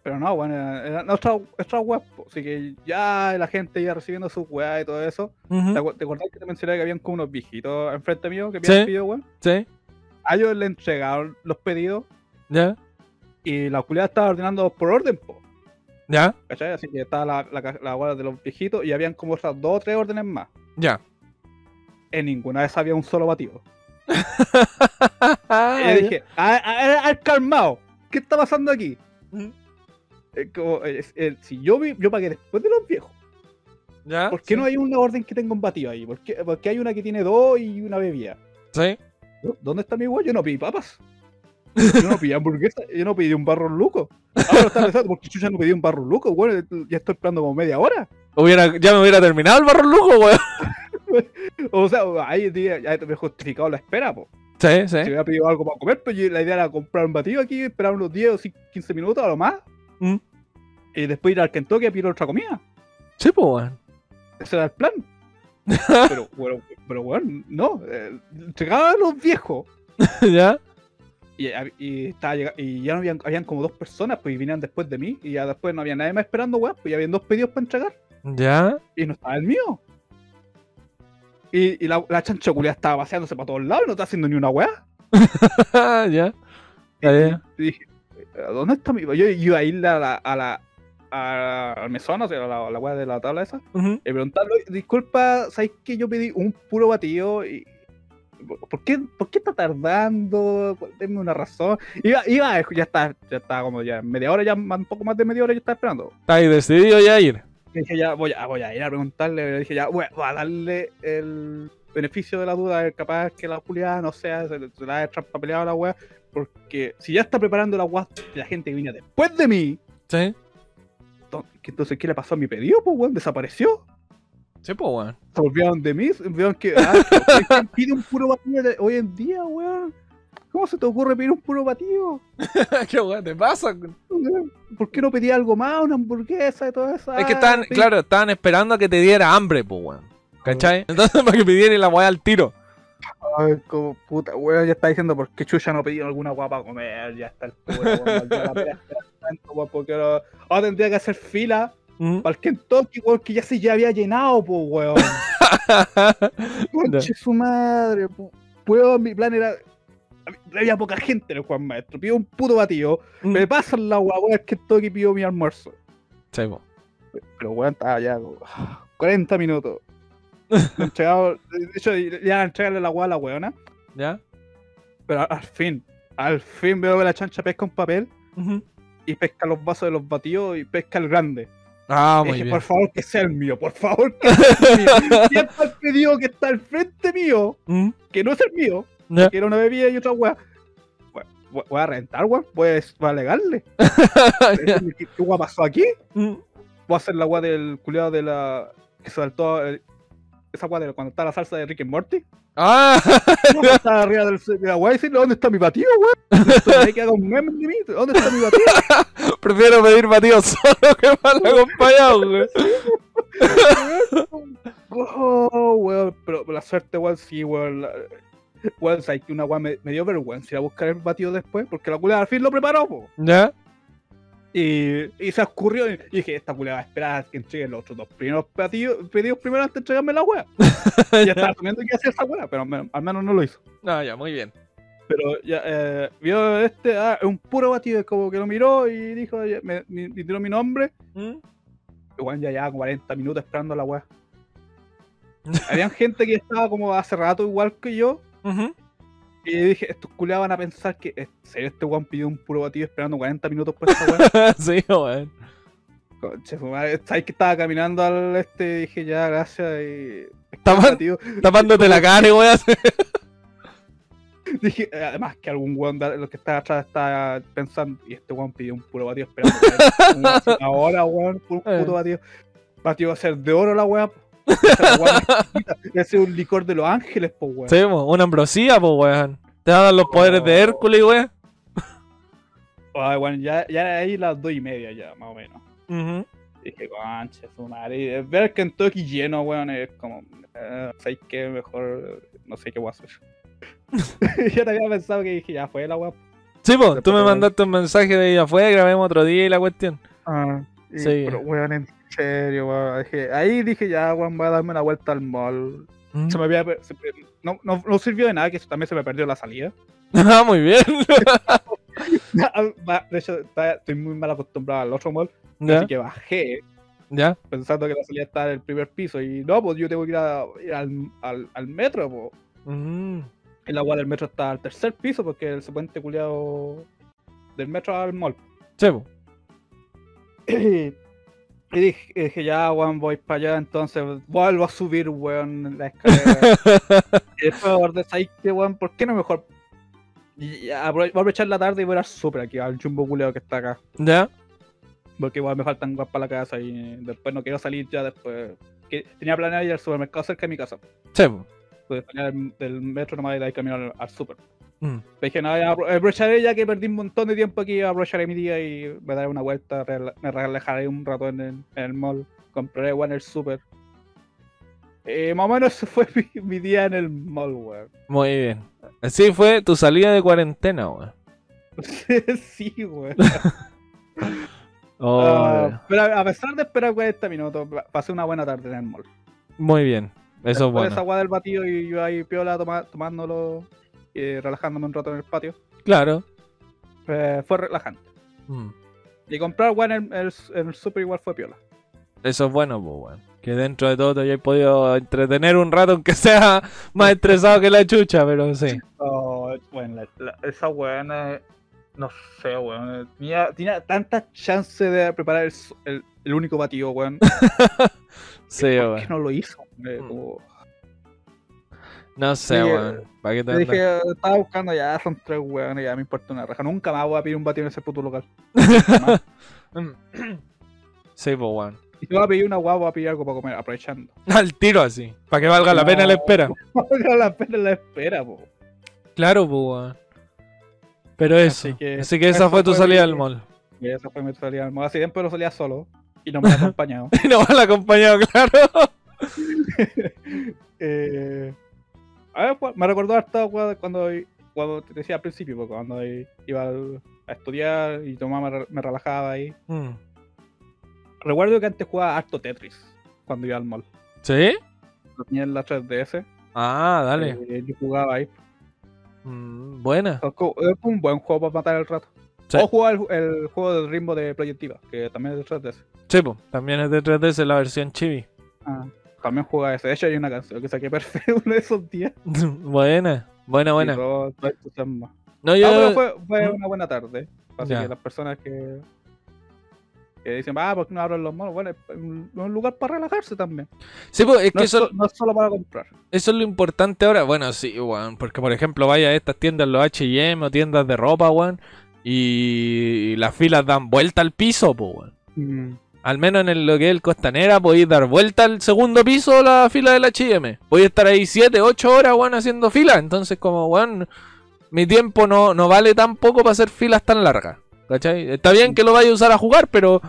Pero no, bueno, era, era nuestra, nuestra web, po. Así que ya la gente ya recibiendo sus weas y todo eso. ¿Te, acordás que te mencioné que habían como unos viejitos enfrente mío que Sí. habían pedido, weón? Sí, A ellos le entregaron los pedidos ya, y la culiada estaba ordenando por orden, po. ya, ¿Cachai? Así que estaba la, la, ca- la wea de los viejitos y habían como otras dos o tres órdenes más. ya. En ninguna de esas había un solo batido. Y yo dije, "Ah, ah, ah, calmado, ¿qué está pasando aquí? Como, si yo, vi- yo pagué después de los viejos, ¿Ya? ¿por qué sí. no hay una orden que tenga un batido ahí? ¿Por qué, por qué hay una que tiene dos y una bebida? Sí. ¿Dónde está mi weá? Yo no pedí papas. Yo no pedí hamburguesa, yo no pedí un barro luco. Ahora está pensando, porque yo ya no pedí un barro luco, bueno, ya estoy esperando como media hora. Hubiera, ya me hubiera terminado el barro lujo, weón. O sea, ahí ya ya me he justificado la espera, po. Sí, Si sí. hubiera pedido algo para comer, pues yo- la idea era comprar un batido aquí, esperar unos 10 o 15 minutos a lo más, Mm. y después ir al Kentucky a pedir otra comida. Sí, pues, weón. Ese era el plan. Pero, bueno, pero bueno, no. Eh, llegaban los viejos ¿Ya? Y, y, estaba llega- y ya no habían, habían como dos personas, pues y vinieron después de mí, y ya después no había nadie más esperando, weón, pues ya habían dos pedidos para entregar, ¿Ya? y no estaba el mío. Y, y la, la chancha culia estaba paseándose para todos lados y no está haciendo ni una weá. ¿Ya? Bien. Y dije, ¿dónde está mi.? Yo yo iba a ir a la. A la a- al mesón, o sea, a la, la weá de la tabla esa, y preguntarle, disculpa, ¿sabes que yo pedí un puro batido? Y, ¿por, qué, ¿Por qué está tardando? Denme una razón. Iba, iba, ya está, ya está como ya media hora, ya un poco más de media hora yo estaba esperando. Está ahí decidido ya ir. Y dije, ya voy a, voy a ir a preguntarle, le dije, ya voy a, voy a darle el beneficio de la duda, capaz que la Julián, no sea, se, se la haya traspapeleado la weá, porque si ya está preparando la weá la gente que viene después de mí, Sí. entonces, ¿qué le pasó a mi pedido, pues, weón? ¿Desapareció? Sí, pues, weón. ¿Se olvidaron de mí? ¿Se olvidaron que, ah, ¿quién pide un puro batido hoy en día, weón? ¿Cómo se te ocurre pedir un puro batido? ¿Qué weón te pasa? ¿Por qué no pedí algo más, una hamburguesa y todo eso? Es que Ah, estaban, pedí- claro, estaban esperando a que te diera hambre, pues, weón. ¿Cachai? Entonces, para que pidiera la weá al tiro. Ay, como puta, weón, ya está diciendo por qué Chucha no pidió alguna guapa a comer, ya está el puro, weón, la pena tanto, weón, porque ahora, ahora tendría que hacer fila Ujú. para el Kentucky, weón, que ya se ya había llenado, pues, weón. Conche su madre, pu- weón, mi plan era. Había poca gente en el Juan Maestro, pido un puto batido, Mm. me pasan la weón, weón, el Kentucky pido mi almuerzo. Sí, po. Pero weón, estaba ya como, 40 minutos. Me entregaba- de hecho, ya entregarle la weá a la weona. ¿Ya? Pero al fin, al fin veo que la chancha pesca un papel y pesca los vasos de los batidos y pesca el grande. Ah, muy dije, bien. por favor que sea el mío, por favor que sea el mío. Está el pedido que está al frente mío, Mm. que no es el mío, Ya. que era una bebida y otra weá. Voy- a rentar, weón, pues voy a alegarle. ¿Qué, qué weá pasó aquí? Mm. Voy a hacer la weá del culiado de la. que saltó. eh, esa weá de cuando está la salsa de Rick and Morty. Ah, No, está arriba del, de la weá y decirle, ¿dónde está mi batido, weón? ¿Dónde está mi batido? prefiero pedir batido solo que mal acompañado. Oh, weón. Pero la suerte, weón, sí, weón. Weón, sabes que una weá me, me dio vergüenza ir a buscar el batido después, porque la culera al fin lo preparó, po. ¿Ya? Y, y se ocurrió, y dije, esta culera va a esperar a que entregue los otros dos primeros pedidos primero antes de entregarme la weá. ya estaba asumiendo que iba a hacer esa weá, pero al menos, al menos no lo hizo. No, ya, muy bien. Pero ya, eh, vio este, ah, es un puro batido, es como que lo miró y dijo, ya, me, me- me tiró mi nombre. Mm. Y bueno, ya llevaba 40 minutos esperando la weá. Habían gente que estaba como hace rato igual que yo. Ujú. Y dije, estos culiados van a pensar que ¿en serio este weón pidió un puro batido esperando 40 minutos por esta weá. sí, weón. Conche. ¿Sabes que estaba caminando al este? Dije, ya, gracias. Y. Tapándote la cara, weón. Dije, además que algún weón los que está atrás está pensando, y este weón pidió un puro batido esperando 40 una hora, weón, un Eh. puto batido. Batido va a ser de oro la weá. po. Debe ser un licor de los ángeles, po, weón. Sí, po, una ambrosía, pues, weón. Te dan los poderes de Hércules, weón. Ay, bueno, ya, ya ahí las dos y media ya, más o menos. Ujú. Dije, concha, su madre. Ver Kentucky lleno, weón, es como. eh, ¿Sabes qué? Mejor. No sé qué voy a hacer. Yo te había pensado que dije, ya fue la weón. Sí, po, tú me Después- mandaste un mensaje de ella fue, grabemos otro día y la cuestión. Ah, y- Sí. Pero, weón, en serio, weón. Dije, ahí dije, ya, weón, voy a darme una vuelta al mall. Mm. Se me había. se no, no, no sirvió de nada, que también se me perdió la salida. Ah, muy bien. De hecho, está- estoy muy mal acostumbrado al otro mall. ya, Así que bajé ya. pensando que la salida estaba en el primer piso. Y no, pues yo tengo que ir, a- ir al, al, al metro, pues. Mm. El agua del metro está al tercer piso porque el puente culiado del metro al mall. Sí, po. y dije, dije, ya, weón, voy para allá, entonces vuelvo a subir, weón, la escalera. y después ¿sabes qué, weón? ¿Por qué no mejor? Y voy a aprovechar la tarde y voy a ir súper aquí al jumbo culiado que está acá. ya. Porque igual me faltan guas para la casa y después no quiero salir ya después. Que tenía planeado ir al supermercado cerca de mi casa. Sí, po. Pues salía del, del metro nomás y de ahí camino al, al super. Mm. Dije, no, aprovecharé ya que perdí un montón de tiempo aquí, aprovecharé mi día y me daré una vuelta, me relajaré un rato en el, en el mall, compraré weón en el super. Eh, más o menos fue mi, mi día en el mall, weón. Muy bien. Así fue tu salida de cuarentena, weón. sí, weón. Oh, Ah, pero a pesar de esperar 40 minutos, pa- pasé una buena tarde en el mall. muy bien. Eso es bueno. esa agua del batido y yo ahí piola toma- tomándolo y relajándome un rato en el patio. Claro. eh, fue relajante. Mm. Y comprar weón en el, en el super igual fue piola. Eso es bueno, pues, weón. Que dentro de todo te hayas podido entretener un rato, aunque sea más estresado que la chucha, pero sí. Oh, bueno, la- la- esa weona, no sé, weón. Tenía, tenía tantas chances de preparar el, su- el- el único batido, weón. Sí, ¿Por qué no lo hizo? Eh, Mm. como- No sé, Sí, weón. ¿Para qué te dije, estaba buscando ya, son tres weones, ya me importa una raja. Nunca más voy a pedir un batido en ese puto local. Sí, pues, weón. y si voy a pedir una guagua, voy a pedir algo para comer, aprovechando. Al tiro así. Para que valga la pena la espera. Valga la pena la espera, po. Claro, pues, weón. Pero eso. Así que- Así que esa fue tu salida al mall. Y esa fue mi salida al mall. Así siempre lo salía solo y no me había acompañado. Y no mal acompañado, claro. Eh, a ver, pues, me recordó harto cua- cuando, cuando te decía al principio, pues, cuando iba a estudiar y tomaba, me, re- me relajaba ahí. Mm. Recuerdo que antes jugaba harto Tetris cuando iba al mall. ¿Sí? Tenía en la 3DS. Ah, dale. eh, yo jugaba ahí. Mm, buena. Es un buen juego para matar el rato. Sí. O jugar el, el juego del ritmo de Proyectiva, que también es de 3DS. Sí, pues. También es de 3DS la versión chibi. Ah, también juega ese. De hecho, hay una canción que saqué perfecto uno de esos días. buena. Buena, buena. todo- todo entusiasmo. No, Ah, yo. pero fue, fue ¿Mm? una buena tarde. Así Ya. que las personas que, que dicen, ah, ¿por qué no abren los malls? Bueno, es un, un lugar para relajarse también. Sí, pues es No que es, eso, so- no es solo para comprar. eso es lo importante ahora. Bueno, sí, weón. Porque, por ejemplo, vaya a estas tiendas, los HM o tiendas de ropa, weón. Y las filas dan vuelta al piso, pues, weón. Al menos en el- lo que es el Costanera, podéis dar vuelta al segundo piso la fila del HM. Podéis estar ahí 7, 8 horas, weón, haciendo fila. Entonces, como, weón, mi tiempo no, no vale tan poco para hacer filas tan largas. ¿Cachai? Está bien que lo vaya a usar a jugar, pero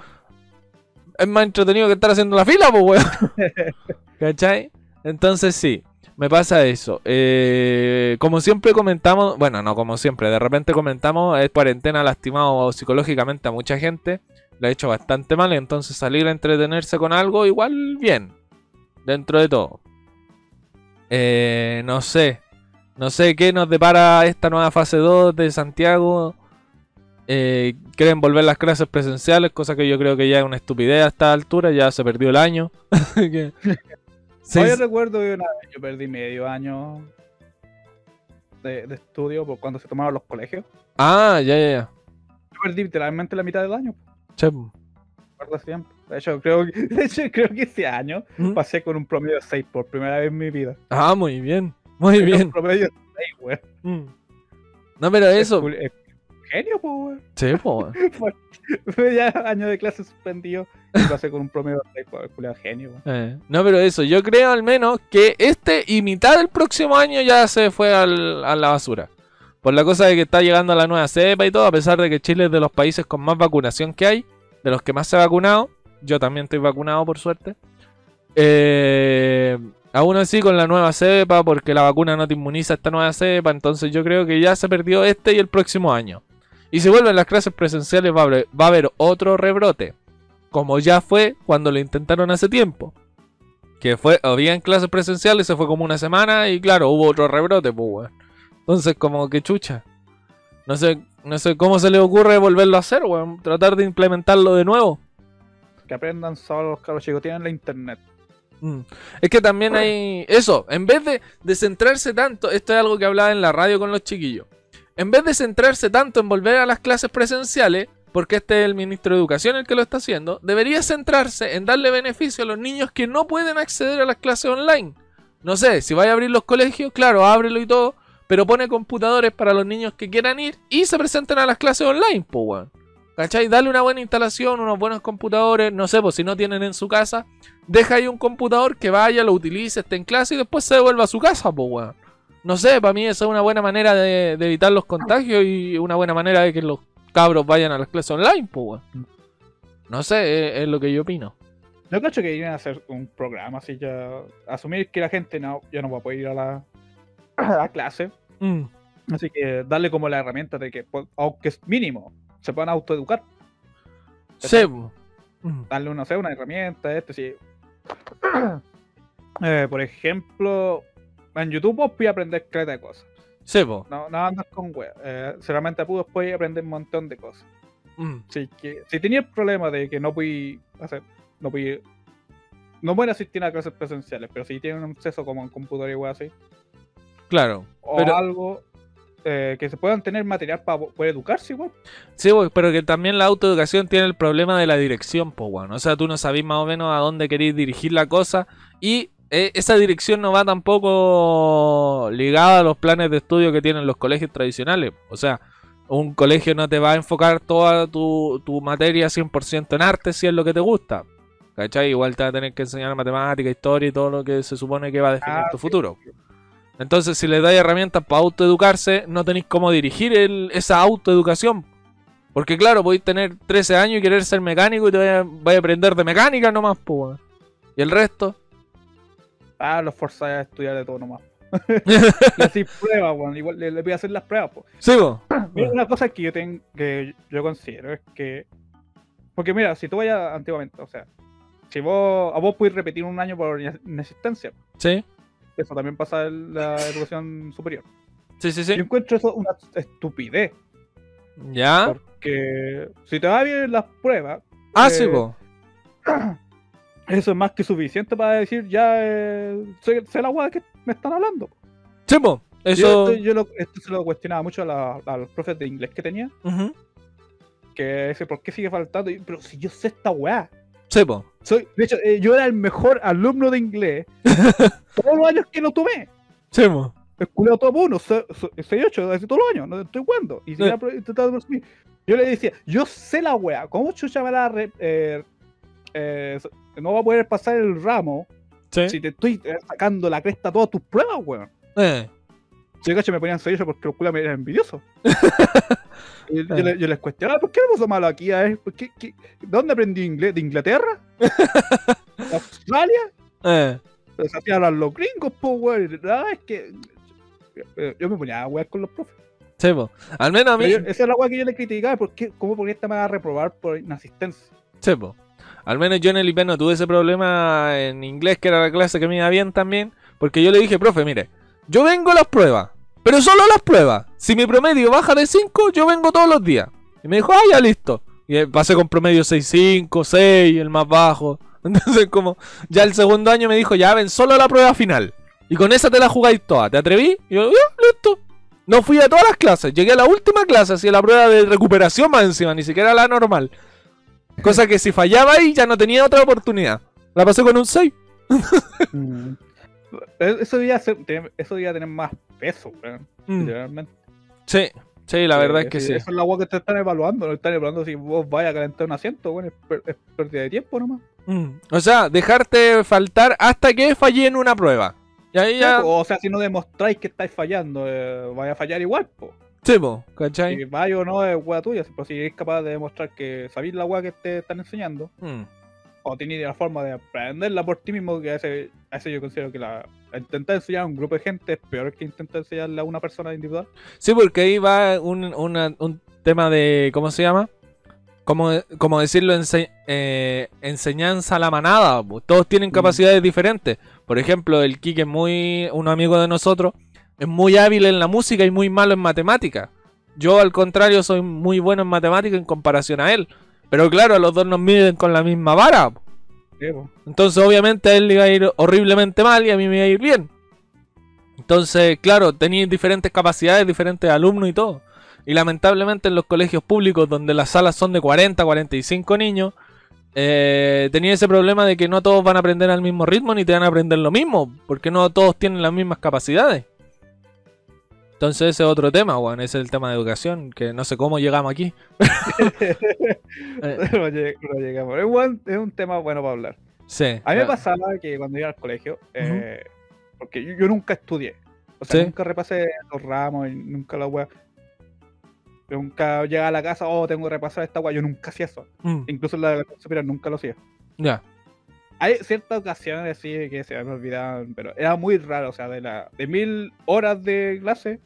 es más entretenido que estar haciendo la fila, pues, weón. ¿Cachai? Entonces, sí, me pasa eso. Eh, como siempre comentamos, bueno, no como siempre, de repente comentamos, es cuarentena lastimado psicológicamente a mucha gente le ha hecho bastante mal, entonces salir a entretenerse con algo igual bien, dentro de todo. Eh, no sé, no sé qué nos depara esta nueva fase 2 de Santiago. Eh, quieren volver las clases presenciales, cosa que yo creo que ya es una estupidez a esta altura, ya se perdió el año. Hoy recuerdo que una vez yo perdí medio año de, de estudio por cuando se tomaron los colegios. Ah, ya, ya, ya. Yo perdí literalmente la mitad del año. Che, siempre. De hecho, creo, que- de hecho, creo que ese año ¿Mm? pasé con un promedio de 6 por primera vez en mi vida. Ah, muy bien, muy bien. Un promedio de 6, weón. Mm. No, pero eso. Es, es genio, pues, weón. Sí, po. Fue ya año de clase suspendido y pasé con un promedio de 6, culiao, genio. Eh, no, pero eso, yo creo al menos que este y mitad del próximo año ya se fue al- a la basura. Por la cosa de que está llegando la nueva cepa y todo, a pesar de que Chile es de los países con más vacunación que hay, de los que más se ha vacunado. yo también estoy vacunado por suerte. Eh, aún así con la nueva cepa, porque la vacuna no te inmuniza esta nueva cepa, entonces yo creo que ya se perdió este y el próximo año. Y si vuelven las clases presenciales va a haber, va a haber otro rebrote, como ya fue cuando lo intentaron hace tiempo. Que fue, había clases presenciales, se fue como una semana y claro, hubo otro rebrote, pues, weón. Entonces, como que chucha. No sé, no sé cómo se le ocurre volverlo a hacer, weón. Tratar de implementarlo de nuevo. Que aprendan solo los cabros chicos, tienen la internet. Mm. Es que también hay eso, en vez de, de centrarse tanto, esto es algo que hablaba en la radio con los chiquillos, en vez de centrarse tanto en volver a las clases presenciales, porque este es el ministro de Educación el que lo está haciendo, debería centrarse en darle beneficio a los niños que no pueden acceder a las clases online. No sé, si vaya a abrir los colegios, claro, ábrelo y todo, pero pone computadores para los niños que quieran ir y se presenten a las clases online, pues, weón. ¿Cachai? Dale una buena instalación, unos buenos computadores, no sé, pues si no tienen en su casa, deja ahí un computador que vaya, lo utilice, esté en clase y después se devuelva a su casa, pues, weón. No sé, para mí esa es una buena manera de, de evitar los contagios y una buena manera de que los cabros vayan a las clases online, pues, weón. No sé, es, es lo que yo opino. Yo creo que iban a hacer un programa así ya. Asumir que la gente no, ya no va a poder ir a la, a la clase. Mm, Así que darle como la herramienta de que, pues, aunque es mínimo, se puedan autoeducar. sí, po. Mm, Darle, no sé, una herramienta, este sí. Eh, por ejemplo, en YouTube vos puedes aprender caleta de cosas. sí, po. No, no andas con web. Eh, solamente puedes puedes aprender un montón de cosas. Mm, Así que, si tenías el problema de que no puedes hacer, no puedes, no pueden asistir a clases presenciales, pero si tienen un acceso como en computador y web así, claro. o Pero- algo eh, que se puedan tener material para poder educarse igual. Sí, po, pero que también la autoeducación tiene el problema de la dirección, pues, weón. O sea, tú no sabés más o menos a dónde queréis dirigir la cosa y eh, esa dirección no va tampoco ligada a los planes de estudio que tienen los colegios tradicionales. O sea, un colegio no te va a enfocar toda tu, tu materia 100% en arte si es lo que te gusta. ¿Cachai? Igual te va a tener que enseñar matemática, historia y todo lo que se supone que va a definir Ah, tu futuro. Entonces, si les dais herramientas para autoeducarse, no tenéis cómo dirigir el- esa autoeducación. Porque claro, podéis tener 13 años y querer ser mecánico y te vaya, vaya a aprender de mecánica nomás, pues. Y el resto, Ah, los forzáis a estudiar de todo nomás. y así pruebas, bueno, igual le, le voy a hacer las pruebas. po. sí, po. Mira, una cosa que yo tengo, que yo considero es que, porque mira, si tú vayas antiguamente, o sea, si vos, a vos puedes repetir un año por ine- inexistencia, Sí, eso también pasa en la educación superior. sí, sí, Yo sí. encuentro eso una estupidez, Ya. porque si te va bien en las pruebas, Ah, eh, sí, po. eso es más que suficiente para decir ya eh, sé, sé la guada que me están hablando. Sí, po. Yo, Eso. esto, yo lo, esto se lo cuestionaba mucho a, la- a los profes de inglés que tenía, que ese, ¿por qué sigue faltando? Y, Pero si yo sé esta weá. Sí, po. Soy, de hecho, eh, yo era el mejor alumno de inglés todos los años que lo tomé. Sí, po. El culeo top 1, 6-8, así todos los años, no estoy jugando. Y si era pro- intentando. Yo le decía, yo sé la wea, ¿cómo chucha me la re- eh, eh, no va a poder pasar el ramo Sí. si te estoy eh, sacando la cresta a todas tus pruebas, weón? Eh. Yo cacho me ponían 6 porque los culos me eran envidiosos. Yo, yo les cuestionaba, ¿por qué me puso malo aquí? A ver, ¿por qué- qué- ¿Dónde aprendí inglés? ¿De Inglaterra? ¿De Australia? Eh. Pues así hablan los gringos, pues, weón. Es que. Yo me ponía a wear con los profes. Sí, po. Al menos a mí. Pero esa es la weá que yo le criticaba. ¿por qué, ¿Cómo por qué esta me va a reprobar por inasistencia? Sí, po. Al menos yo en el IP no tuve ese problema en inglés, que era la clase que me iba bien también. Porque yo le dije, profe, mire, yo vengo a las pruebas, pero solo a las pruebas. Si mi promedio baja de 5, yo vengo todos los días. Y me dijo, ah, ya listo. Y eh, pasé con promedio 6.5, 6, el más bajo. Entonces, como, ya el segundo año me dijo, ya ven solo a la prueba final. Y con esa te la jugáis toda. ¿Te atreví? Y yo, ya, listo. No fui a todas las clases. Llegué a la última clase, así a la prueba de recuperación más encima, ni siquiera la normal. Cosa que si fallaba ahí ya no tenía otra oportunidad. La pasé con un 6. Eh, Eso debía, ser, tener- eso debía tener más peso, weón. Mm. Literalmente. Sí, sí, la verdad es que sí. Eso es la weá que te están evaluando. No están evaluando si vos vayas a calentar un asiento, weón. Es, pérdida de tiempo nomás. Mm. O sea, dejarte faltar hasta que fallé en una prueba. Y ahí ya. O sea, si no demostráis que estáis fallando, eh, vais a fallar igual, po. Sí, po, ¿cachai? Si vaya o no es weá tuya, pero si eres capaz de demostrar que sabéis la weá que te están enseñando, Mm. o tienes la forma de aprenderla por ti mismo, que a ese, a ese yo considero que la intentar enseñar a un grupo de gente es peor que intentar enseñarle a una persona individual. Sí, porque ahí va un, una- un tema de. ¿Cómo se llama? Como, como decirlo, ense- eh, enseñanza a la manada. Todos tienen Mm. capacidades diferentes. Por ejemplo, el Kike es muy. Un amigo de nosotros. Es muy hábil en la música y muy malo en matemáticas. Yo, al contrario, soy muy bueno en matemáticas en comparación a él. Pero claro, los dos nos miden con la misma vara. Entonces, obviamente, a él le iba a ir horriblemente mal y a mí me iba a ir bien. Entonces, claro, tenéis diferentes capacidades, diferentes alumnos y todo. Y lamentablemente en los colegios públicos, donde las salas son de 40, 45 niños, eh, tenía ese problema de que no todos van a aprender al mismo ritmo ni te van a aprender lo mismo, porque no todos tienen las mismas capacidades. Entonces ese es otro tema, weón, ese es el tema de educación, que no sé cómo llegamos aquí. No, lleg- no llegamos. Es, buen- es un tema bueno para hablar. sí. A mí me pasaba que cuando iba al colegio, eh, porque yo, yo nunca estudié, o sea, Sí. nunca repasé los ramos y nunca la. Yo Nunca llegaba a la casa, oh, tengo que repasar esta wea. Yo nunca hacía eso. mm, Incluso en la educación superior nunca lo hacía. ya. Hay ciertas ocasiones sí que se me olvidaban, pero era muy raro. O sea, de, la, de mil horas de clase,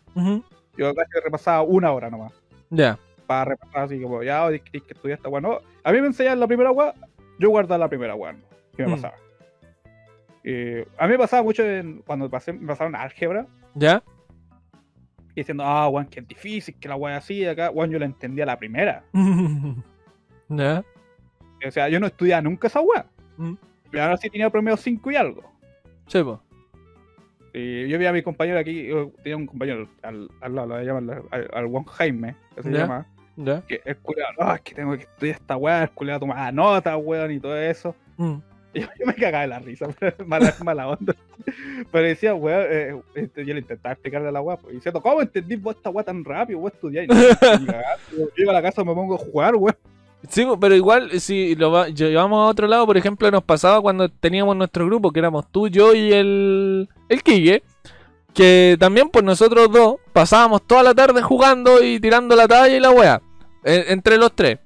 yo casi repasaba una hora nomás. Ya. Para repasar así como, ya, tienes que estudiar esta wea. No, a mí me enseñaban la primera wea, yo guardaba la primera wea, ¿no? ¿Qué me Mm. pasaba? Eh, a mí me pasaba mucho en- cuando pasé, me pasaron álgebra, ¿Ya? y diciendo, ah, weón, que es difícil, que la wea así, acá, weón, yo la entendía la primera. ¿Ya? O sea, yo no estudiaba nunca esa wea. Mm. Pero ahora sí tenía promedio 5 y algo. Sí, po. Y yo vi a mi compañero aquí, yo tenía un compañero al, al lado, llaman al, al Juan Jaime, que se Ya. llama, ¿Ya? que el culiado, no, es que tengo que estudiar esta weá, el culiado tomaba nota, weón, y todo eso. Mm. Y yo, yo me cagaba de la risa, pero mala, mala onda. Pero decía, weón, eh, este, yo le intentaba explicarle a la weá, pues, y diciendo, ¿cómo entendí vos esta weá tan rápido? Voy a estudiar. Y no, ni cagando, yo llego a la casa, me pongo a jugar, weón. Sí, po, pero igual, si lo va- llevamos a otro lado, por ejemplo, nos pasaba cuando teníamos nuestro grupo, que éramos tú, yo y el, el Kike, que también, pues nosotros dos pasábamos toda la tarde jugando y tirando la talla y la wea, en- entre los tres.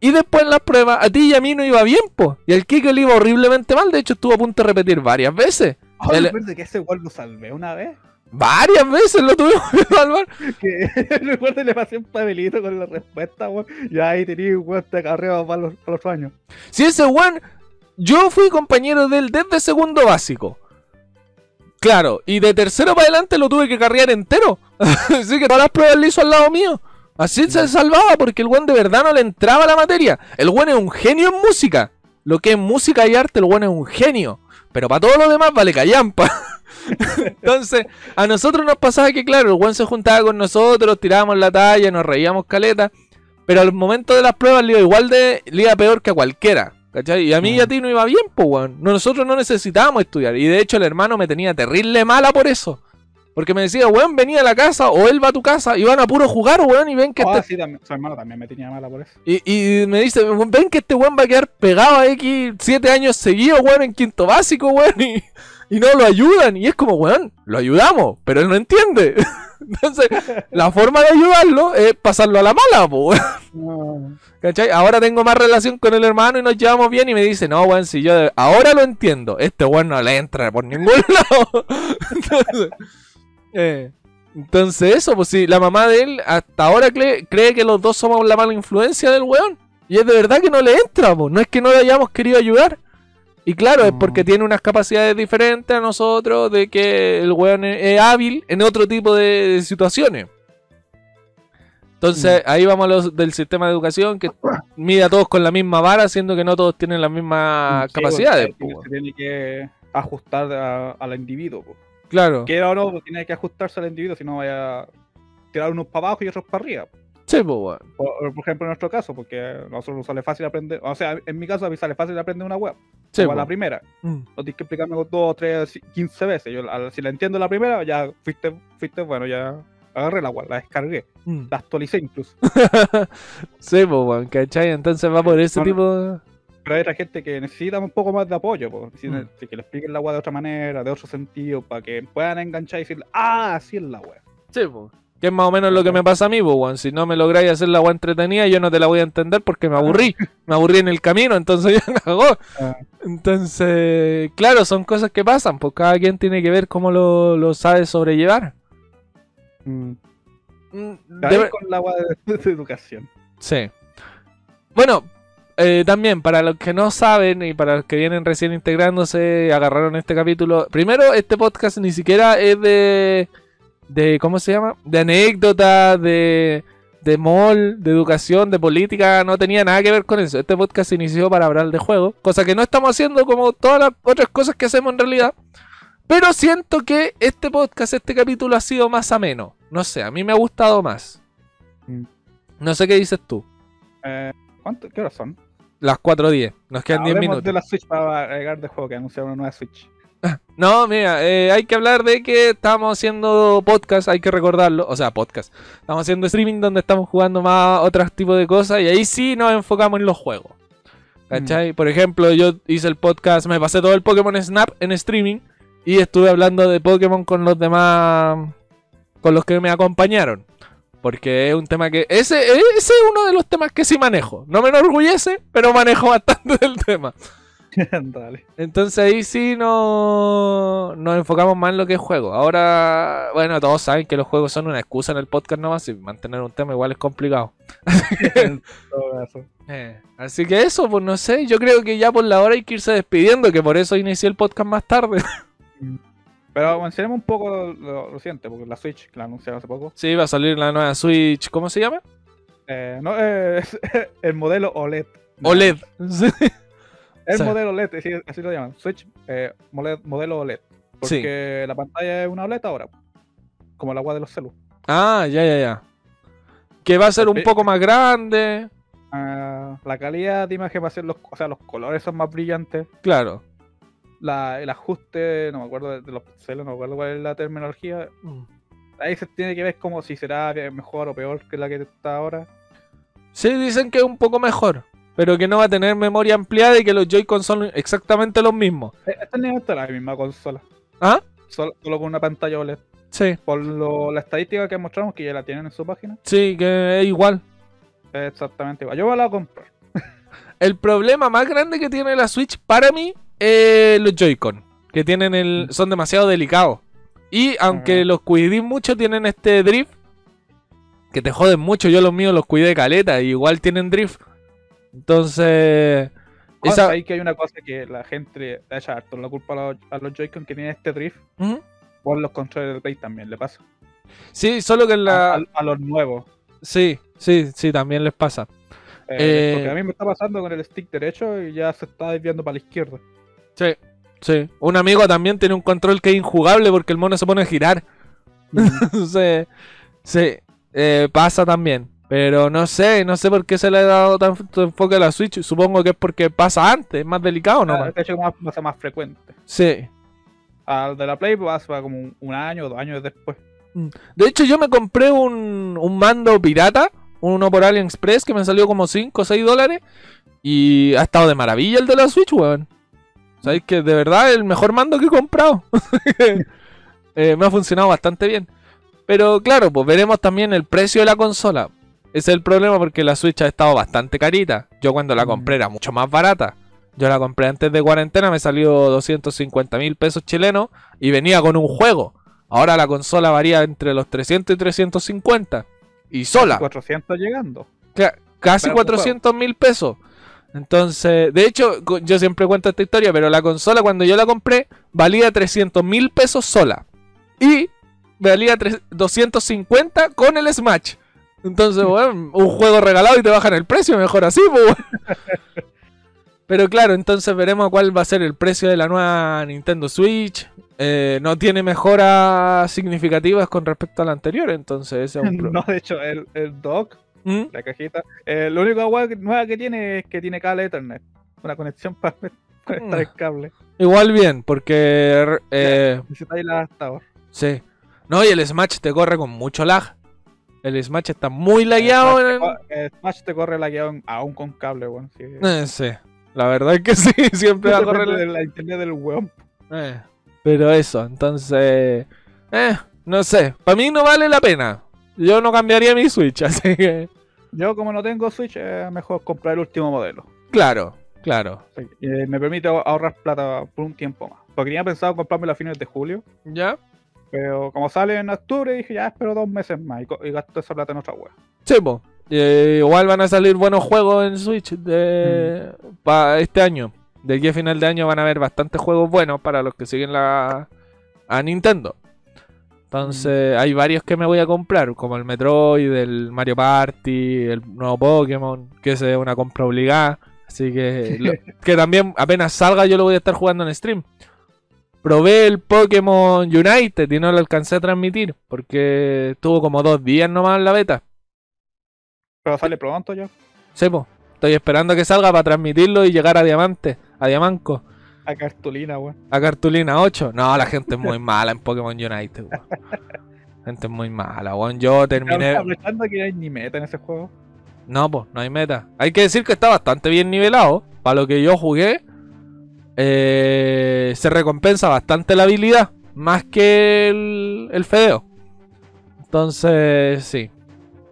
Y después en las pruebas, a ti y a mí no iba bien, pues. Y al Kike le iba horriblemente mal, de hecho estuvo a punto de repetir varias veces. Ay, El- que ese weón lo salvé una vez. Varias veces lo tuvimos que salvar. Que recuerdo que le pasé un papelito con la respuesta, weón. Y ahí tenía un weón de carrera para los, para los años. Si ese weón, yo fui compañero de él desde segundo básico. Claro, y de tercero para adelante lo tuve que carrear entero. Así que todas las pruebas le hizo al lado mío. Así se salvaba porque el weón de verdad no le entraba a la materia. El weón es un genio en música. Lo que es música y arte, el weón es un genio. Pero para todo lo demás vale callampa. Entonces, a nosotros nos pasaba que, claro, el weón se juntaba con nosotros, tirábamos la talla, nos reíamos caleta. Pero al momento de las pruebas le iba igual de. le iba peor que a cualquiera. ¿Cachai? Y a mí y a ti no iba bien, pues, weón. No, Nosotros no necesitábamos estudiar. Y de hecho, el hermano me tenía terrible mala por eso. Porque me decía, weón, venía a la casa o él va a tu casa y van a puro jugar, weón, y ven que Ah, este- sí, también, su hermano también me tenía mala por eso. y, y me dice, ven que este weón va a quedar pegado a X siete años seguidos, weón, en quinto básico, weón, y, y no lo ayudan. Y es como, weón, lo ayudamos, pero él no entiende. Entonces, la forma de ayudarlo es pasarlo a la mala, po, weón. ¿Cachai? Ahora tengo más relación con el hermano y nos llevamos bien y me dice, no, weón, si yo ahora lo entiendo, este weón no le entra por ningún lado. Entonces, eh, entonces eso, pues si la mamá de él hasta ahora cree, cree que los dos somos la mala influencia del weón. Y es de verdad que no le entra, pues. no es que no le hayamos querido ayudar. Y claro, es porque tiene unas capacidades diferentes a nosotros, de que el weón es, hábil en otro tipo de, de situaciones. Entonces, ahí vamos a los del sistema de educación que mide a todos con la misma vara, siendo que no todos tienen las mismas Sí, capacidades. pues, Se tiene que ajustar a- al individuo. po. Claro. Quiera o no, pues, tiene que ajustarse al individuo, si no vaya a tirar unos para abajo y otros para arriba. Sí, pues, weón. Por, por ejemplo, en nuestro caso, porque a nosotros nos sale fácil aprender, o sea, en mi caso a mí sale fácil aprender una web. Sí, Igual la pues. primera. Mm. No tienes que explicarme dos, tres, quince veces. Yo, si la entiendo la primera, ya fuiste, fuiste bueno, ya agarré la web, la descargué, Mm. la actualicé incluso. Sí, pues, weón, ¿cachai? Entonces va por ese no. tipo de... Pero hay otra gente que necesita un poco más de apoyo, po. Si- Mm. si que le expliquen la web de otra manera, de otro sentido, para que puedan enganchar y decir, ah, así es la web. Sí, pues. Que es más o menos lo que me pasa a mí, pues. Si no me lográis hacer la agua entretenida, yo no te la voy a entender porque me aburrí. me aburrí en el camino, entonces ya cagó. Ah, Entonces, claro, son cosas que pasan, pues cada quien tiene que ver cómo lo, lo sabe sobrellevar. mm. Mm, con la agua de, de educación. Sí. Bueno, eh, también para los que no saben y para los que vienen recién integrándose, agarraron este capítulo. Primero, este podcast ni siquiera es de. de ¿Cómo se llama? De anécdotas, de. de mall, de educación, de política. No tenía nada que ver con eso. Este podcast se inició para hablar de juegos, cosa que no estamos haciendo como todas las otras cosas que hacemos en realidad. Pero siento que este podcast, este capítulo ha sido más ameno. No sé, a mí me ha gustado más. Mm. No sé qué dices tú. Eh, ¿cuánto, ¿Qué horas son? Las 4.10. Nos quedan 10 Hablemos minutos. de la Switch para agregar de juego que anunciaron una nueva Switch. No, mira, eh, hay que hablar de que estamos haciendo podcast, hay que recordarlo. O sea, podcast. Estamos haciendo streaming donde estamos jugando más otros tipos de cosas y ahí sí nos enfocamos en los juegos. ¿Cachai? Por ejemplo, yo hice el podcast, me pasé todo el Pokémon Snap en streaming y estuve hablando de Pokémon con los demás, con los que me acompañaron. Porque es un tema que... Ese, ese es uno de los temas que sí manejo. No me enorgullece, pero manejo bastante del tema. Dale. Entonces ahí sí no nos enfocamos más en lo que es juego. Ahora, bueno, todos saben que los juegos son una excusa en el podcast nomás y mantener un tema igual es complicado. Eh, así que eso, pues no sé, yo creo que ya por la hora hay que irse despidiendo, que por eso inicié el podcast más tarde. Pero mencionemos un poco lo, reciente, porque la Switch, que la anunciaron hace poco, sí, va a salir la nueva Switch, ¿cómo se llama? eh, no, eh, es el modelo OLED. OLED. Sí. El modelo OLED, así, así lo llaman. Switch, eh, modelo OLED. Porque la pantalla es una OLED ahora. Como el agua de los celus. Ah, ya, ya, ya. Que va a ser un poco más grande. Ah, la calidad de imagen va a ser los, o sea, los colores son más brillantes. Claro. La, el ajuste, no me acuerdo de, de los píxeles, no me acuerdo cuál es la terminología. Ahí se tiene que ver como si será mejor o peor que la que está ahora. Sí, dicen que es un poco mejor, pero que no va a tener memoria ampliada y que los Joy-Con son exactamente los mismos. Eh, Esta es la misma consola. ¿Ah? Solo, solo con una pantalla OLED. Sí, Por lo, la estadística que mostramos, que ya la tienen en su página, sí, que es igual. es exactamente igual. Yo la voy a comprar. El problema más grande que tiene la Switch para mí es los Joy-Con, que tienen el, son demasiado delicados. Y aunque los cuidé mucho, tienen este drift que te joden mucho. Yo los míos los cuidé de caleta y igual tienen drift. Entonces, esa... Ahí que hay una cosa que la gente le echa harto la culpa a los, a los Joy-Con que tienen este drift. Ujú. Por los controles del Play también le pasa. Sí, solo que en A, la... a- a los nuevos. Sí, sí, sí, también les pasa. Eh, Eh, Porque a mí me está pasando con el stick derecho y ya se está desviando para la izquierda. Sí, sí. Un amigo también tiene un control que es injugable porque el mono se pone a girar. sí, sí. eh, pasa también. Pero no sé, no sé por qué se le ha dado tanto enfoque a la Switch. Supongo que es porque pasa antes, es más delicado, ¿no? Ah, de hecho, más, pasa más frecuente. Sí. Al de la Play pasa como un, un año o dos años después. De hecho, yo me compré un, un mando pirata, uno por AliExpress, que me salió como 5 o 6 dólares. Y ha estado de maravilla el de la Switch, weón. Sabéis que de verdad el mejor mando que he comprado. Eh, me ha funcionado bastante bien. Pero claro, pues veremos también el precio de la consola. Ese es el problema porque la Switch ha estado bastante carita. Yo cuando la Mm. compré era mucho más barata. Yo la compré antes de cuarentena, me salió 250 mil pesos chilenos y venía con un juego. Ahora la consola varía entre los 300 y 350. Y sola. 400 llegando. Ca- casi Para un 400 mil pesos. Entonces, de hecho, yo siempre cuento esta historia, pero la consola cuando yo la compré valía 300 mil pesos sola. Y valía tres- 250 con el Smash. Entonces, bueno, un juego regalado y te bajan el precio, mejor así, pues. Pero claro, entonces veremos cuál va a ser el precio de la nueva Nintendo Switch. Eh, no tiene mejoras significativas con respecto a la anterior, entonces ese es un problema. No, de hecho, el, el dock, ¿Mm? la cajita, eh, lo único agua que- nueva que tiene es que tiene cable Ethernet. Una conexión para conectar el cable. Igual bien, porque eh, Necesitáis el adaptador. sí. No, y el Smash te corre con mucho lag. El Smash está muy lagueado. Smash en el- Smash te corre lagueado aún con cable, bueno. Sí. Eh, sí. La verdad es que sí, siempre va a correr. La- la internet del weón. Eh, pero eso, entonces. Eh, no sé. Para mí no vale la pena. Yo no cambiaría mi Switch, así que. Yo, como no tengo Switch, es mejor comprar el último modelo. Claro, claro. Eh, me permite ahorrar plata por un tiempo más. Porque tenía pensado comprarme a fines de julio. ¿Ya? Pero como sale en octubre, dije ya espero dos meses más y, y gasto esa plata en otra web. Sí, po. Eh, igual van a salir buenos juegos en Switch de para este año. De aquí a final de año van a haber bastantes juegos buenos para los que siguen la a Nintendo. Entonces, hay varios que me voy a comprar, como el Metroid, el Mario Party, el nuevo Pokémon, que es una compra obligada. Así que, lo- que también apenas salga yo lo voy a estar jugando en stream. Probé el Pokémon United y no lo alcancé a transmitir, porque estuvo como dos días nomás en la beta. Pero sale pronto ya. Sí. Estoy esperando a que salga para transmitirlo y llegar a Diamante, a Diamanco, A cartulina, weón. a Cartulina 8. No, la gente es muy mala en Pokémon United, weón. La gente es muy mala, weón. Yo terminé. Aprovechando que no hay ni meta en ese juego. No, pues, no hay meta. Hay que decir que está bastante bien nivelado. Para lo que yo jugué, eh, se recompensa bastante la habilidad, más que el, el fedeo. Entonces, sí.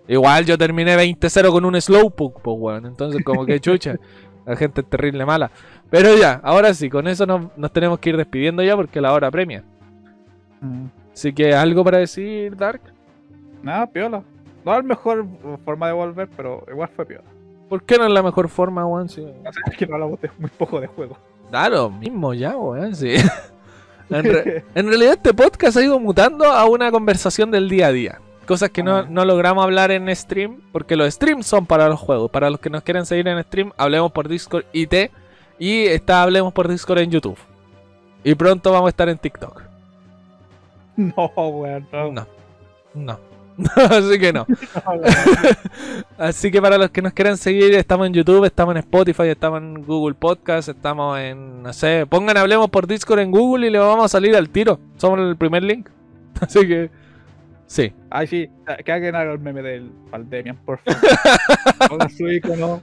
Igual yo terminé 20-0 con un Slowpoke, pues, weón. Entonces, como que chucha. La gente es terrible mala. Pero ya, ahora sí, con eso nos, nos tenemos que ir despidiendo ya porque la hora premia. Mm. Así que, ¿algo para decir, Dark? Nada, piola. No es la mejor forma de volver, pero igual fue piola. ¿Por qué no es la mejor forma, weón? Es que no hablamos de muy poco de juego. Da lo mismo ya, weón, sí. En, re- en realidad este podcast ha ido mutando a una conversación del día a día. Cosas que no, no logramos hablar en stream, porque los streams son para los juegos. Para los que nos quieren seguir en stream, hablemos por Discord IT y está Hablemos por Discord en YouTube. Y pronto vamos a estar en TikTok. No, weón. No. No, no. Así que no. Así que para los que nos quieran seguir, estamos en YouTube, estamos en Spotify, estamos en Google Podcast, estamos en, no sé, pongan Hablemos por Discord en Google y le vamos a salir al tiro. Somos el primer link. Así que, sí. Ay, sí, que hagan algo el meme del Pandemian, por favor. Pongan su icono.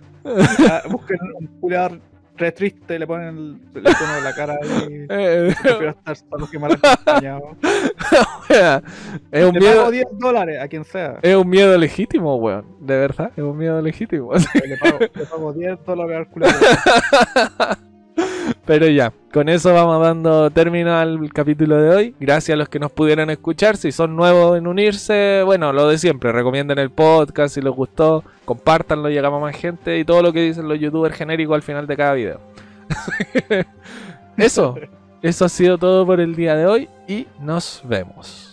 ah, Busquen un culiador re triste, le ponen el, el icono de la cara ahí. Eh, Prefiero estar solo que mal acompañado. es, un Le miedo, pago 10 dólares a quien sea. es un miedo legítimo, weón. De verdad, es un miedo legítimo. Le pago, le pago 10 dólares al culiador. Pero ya, con eso vamos dando término al capítulo de hoy. Gracias a los que nos pudieron escuchar. Si son nuevos en unirse, bueno, lo de siempre. Recomienden el podcast si les gustó. Compártanlo, llegamos a más gente. Y todo lo que dicen los youtubers genéricos al final de cada video. eso, eso ha sido todo por el día de hoy. Y nos vemos.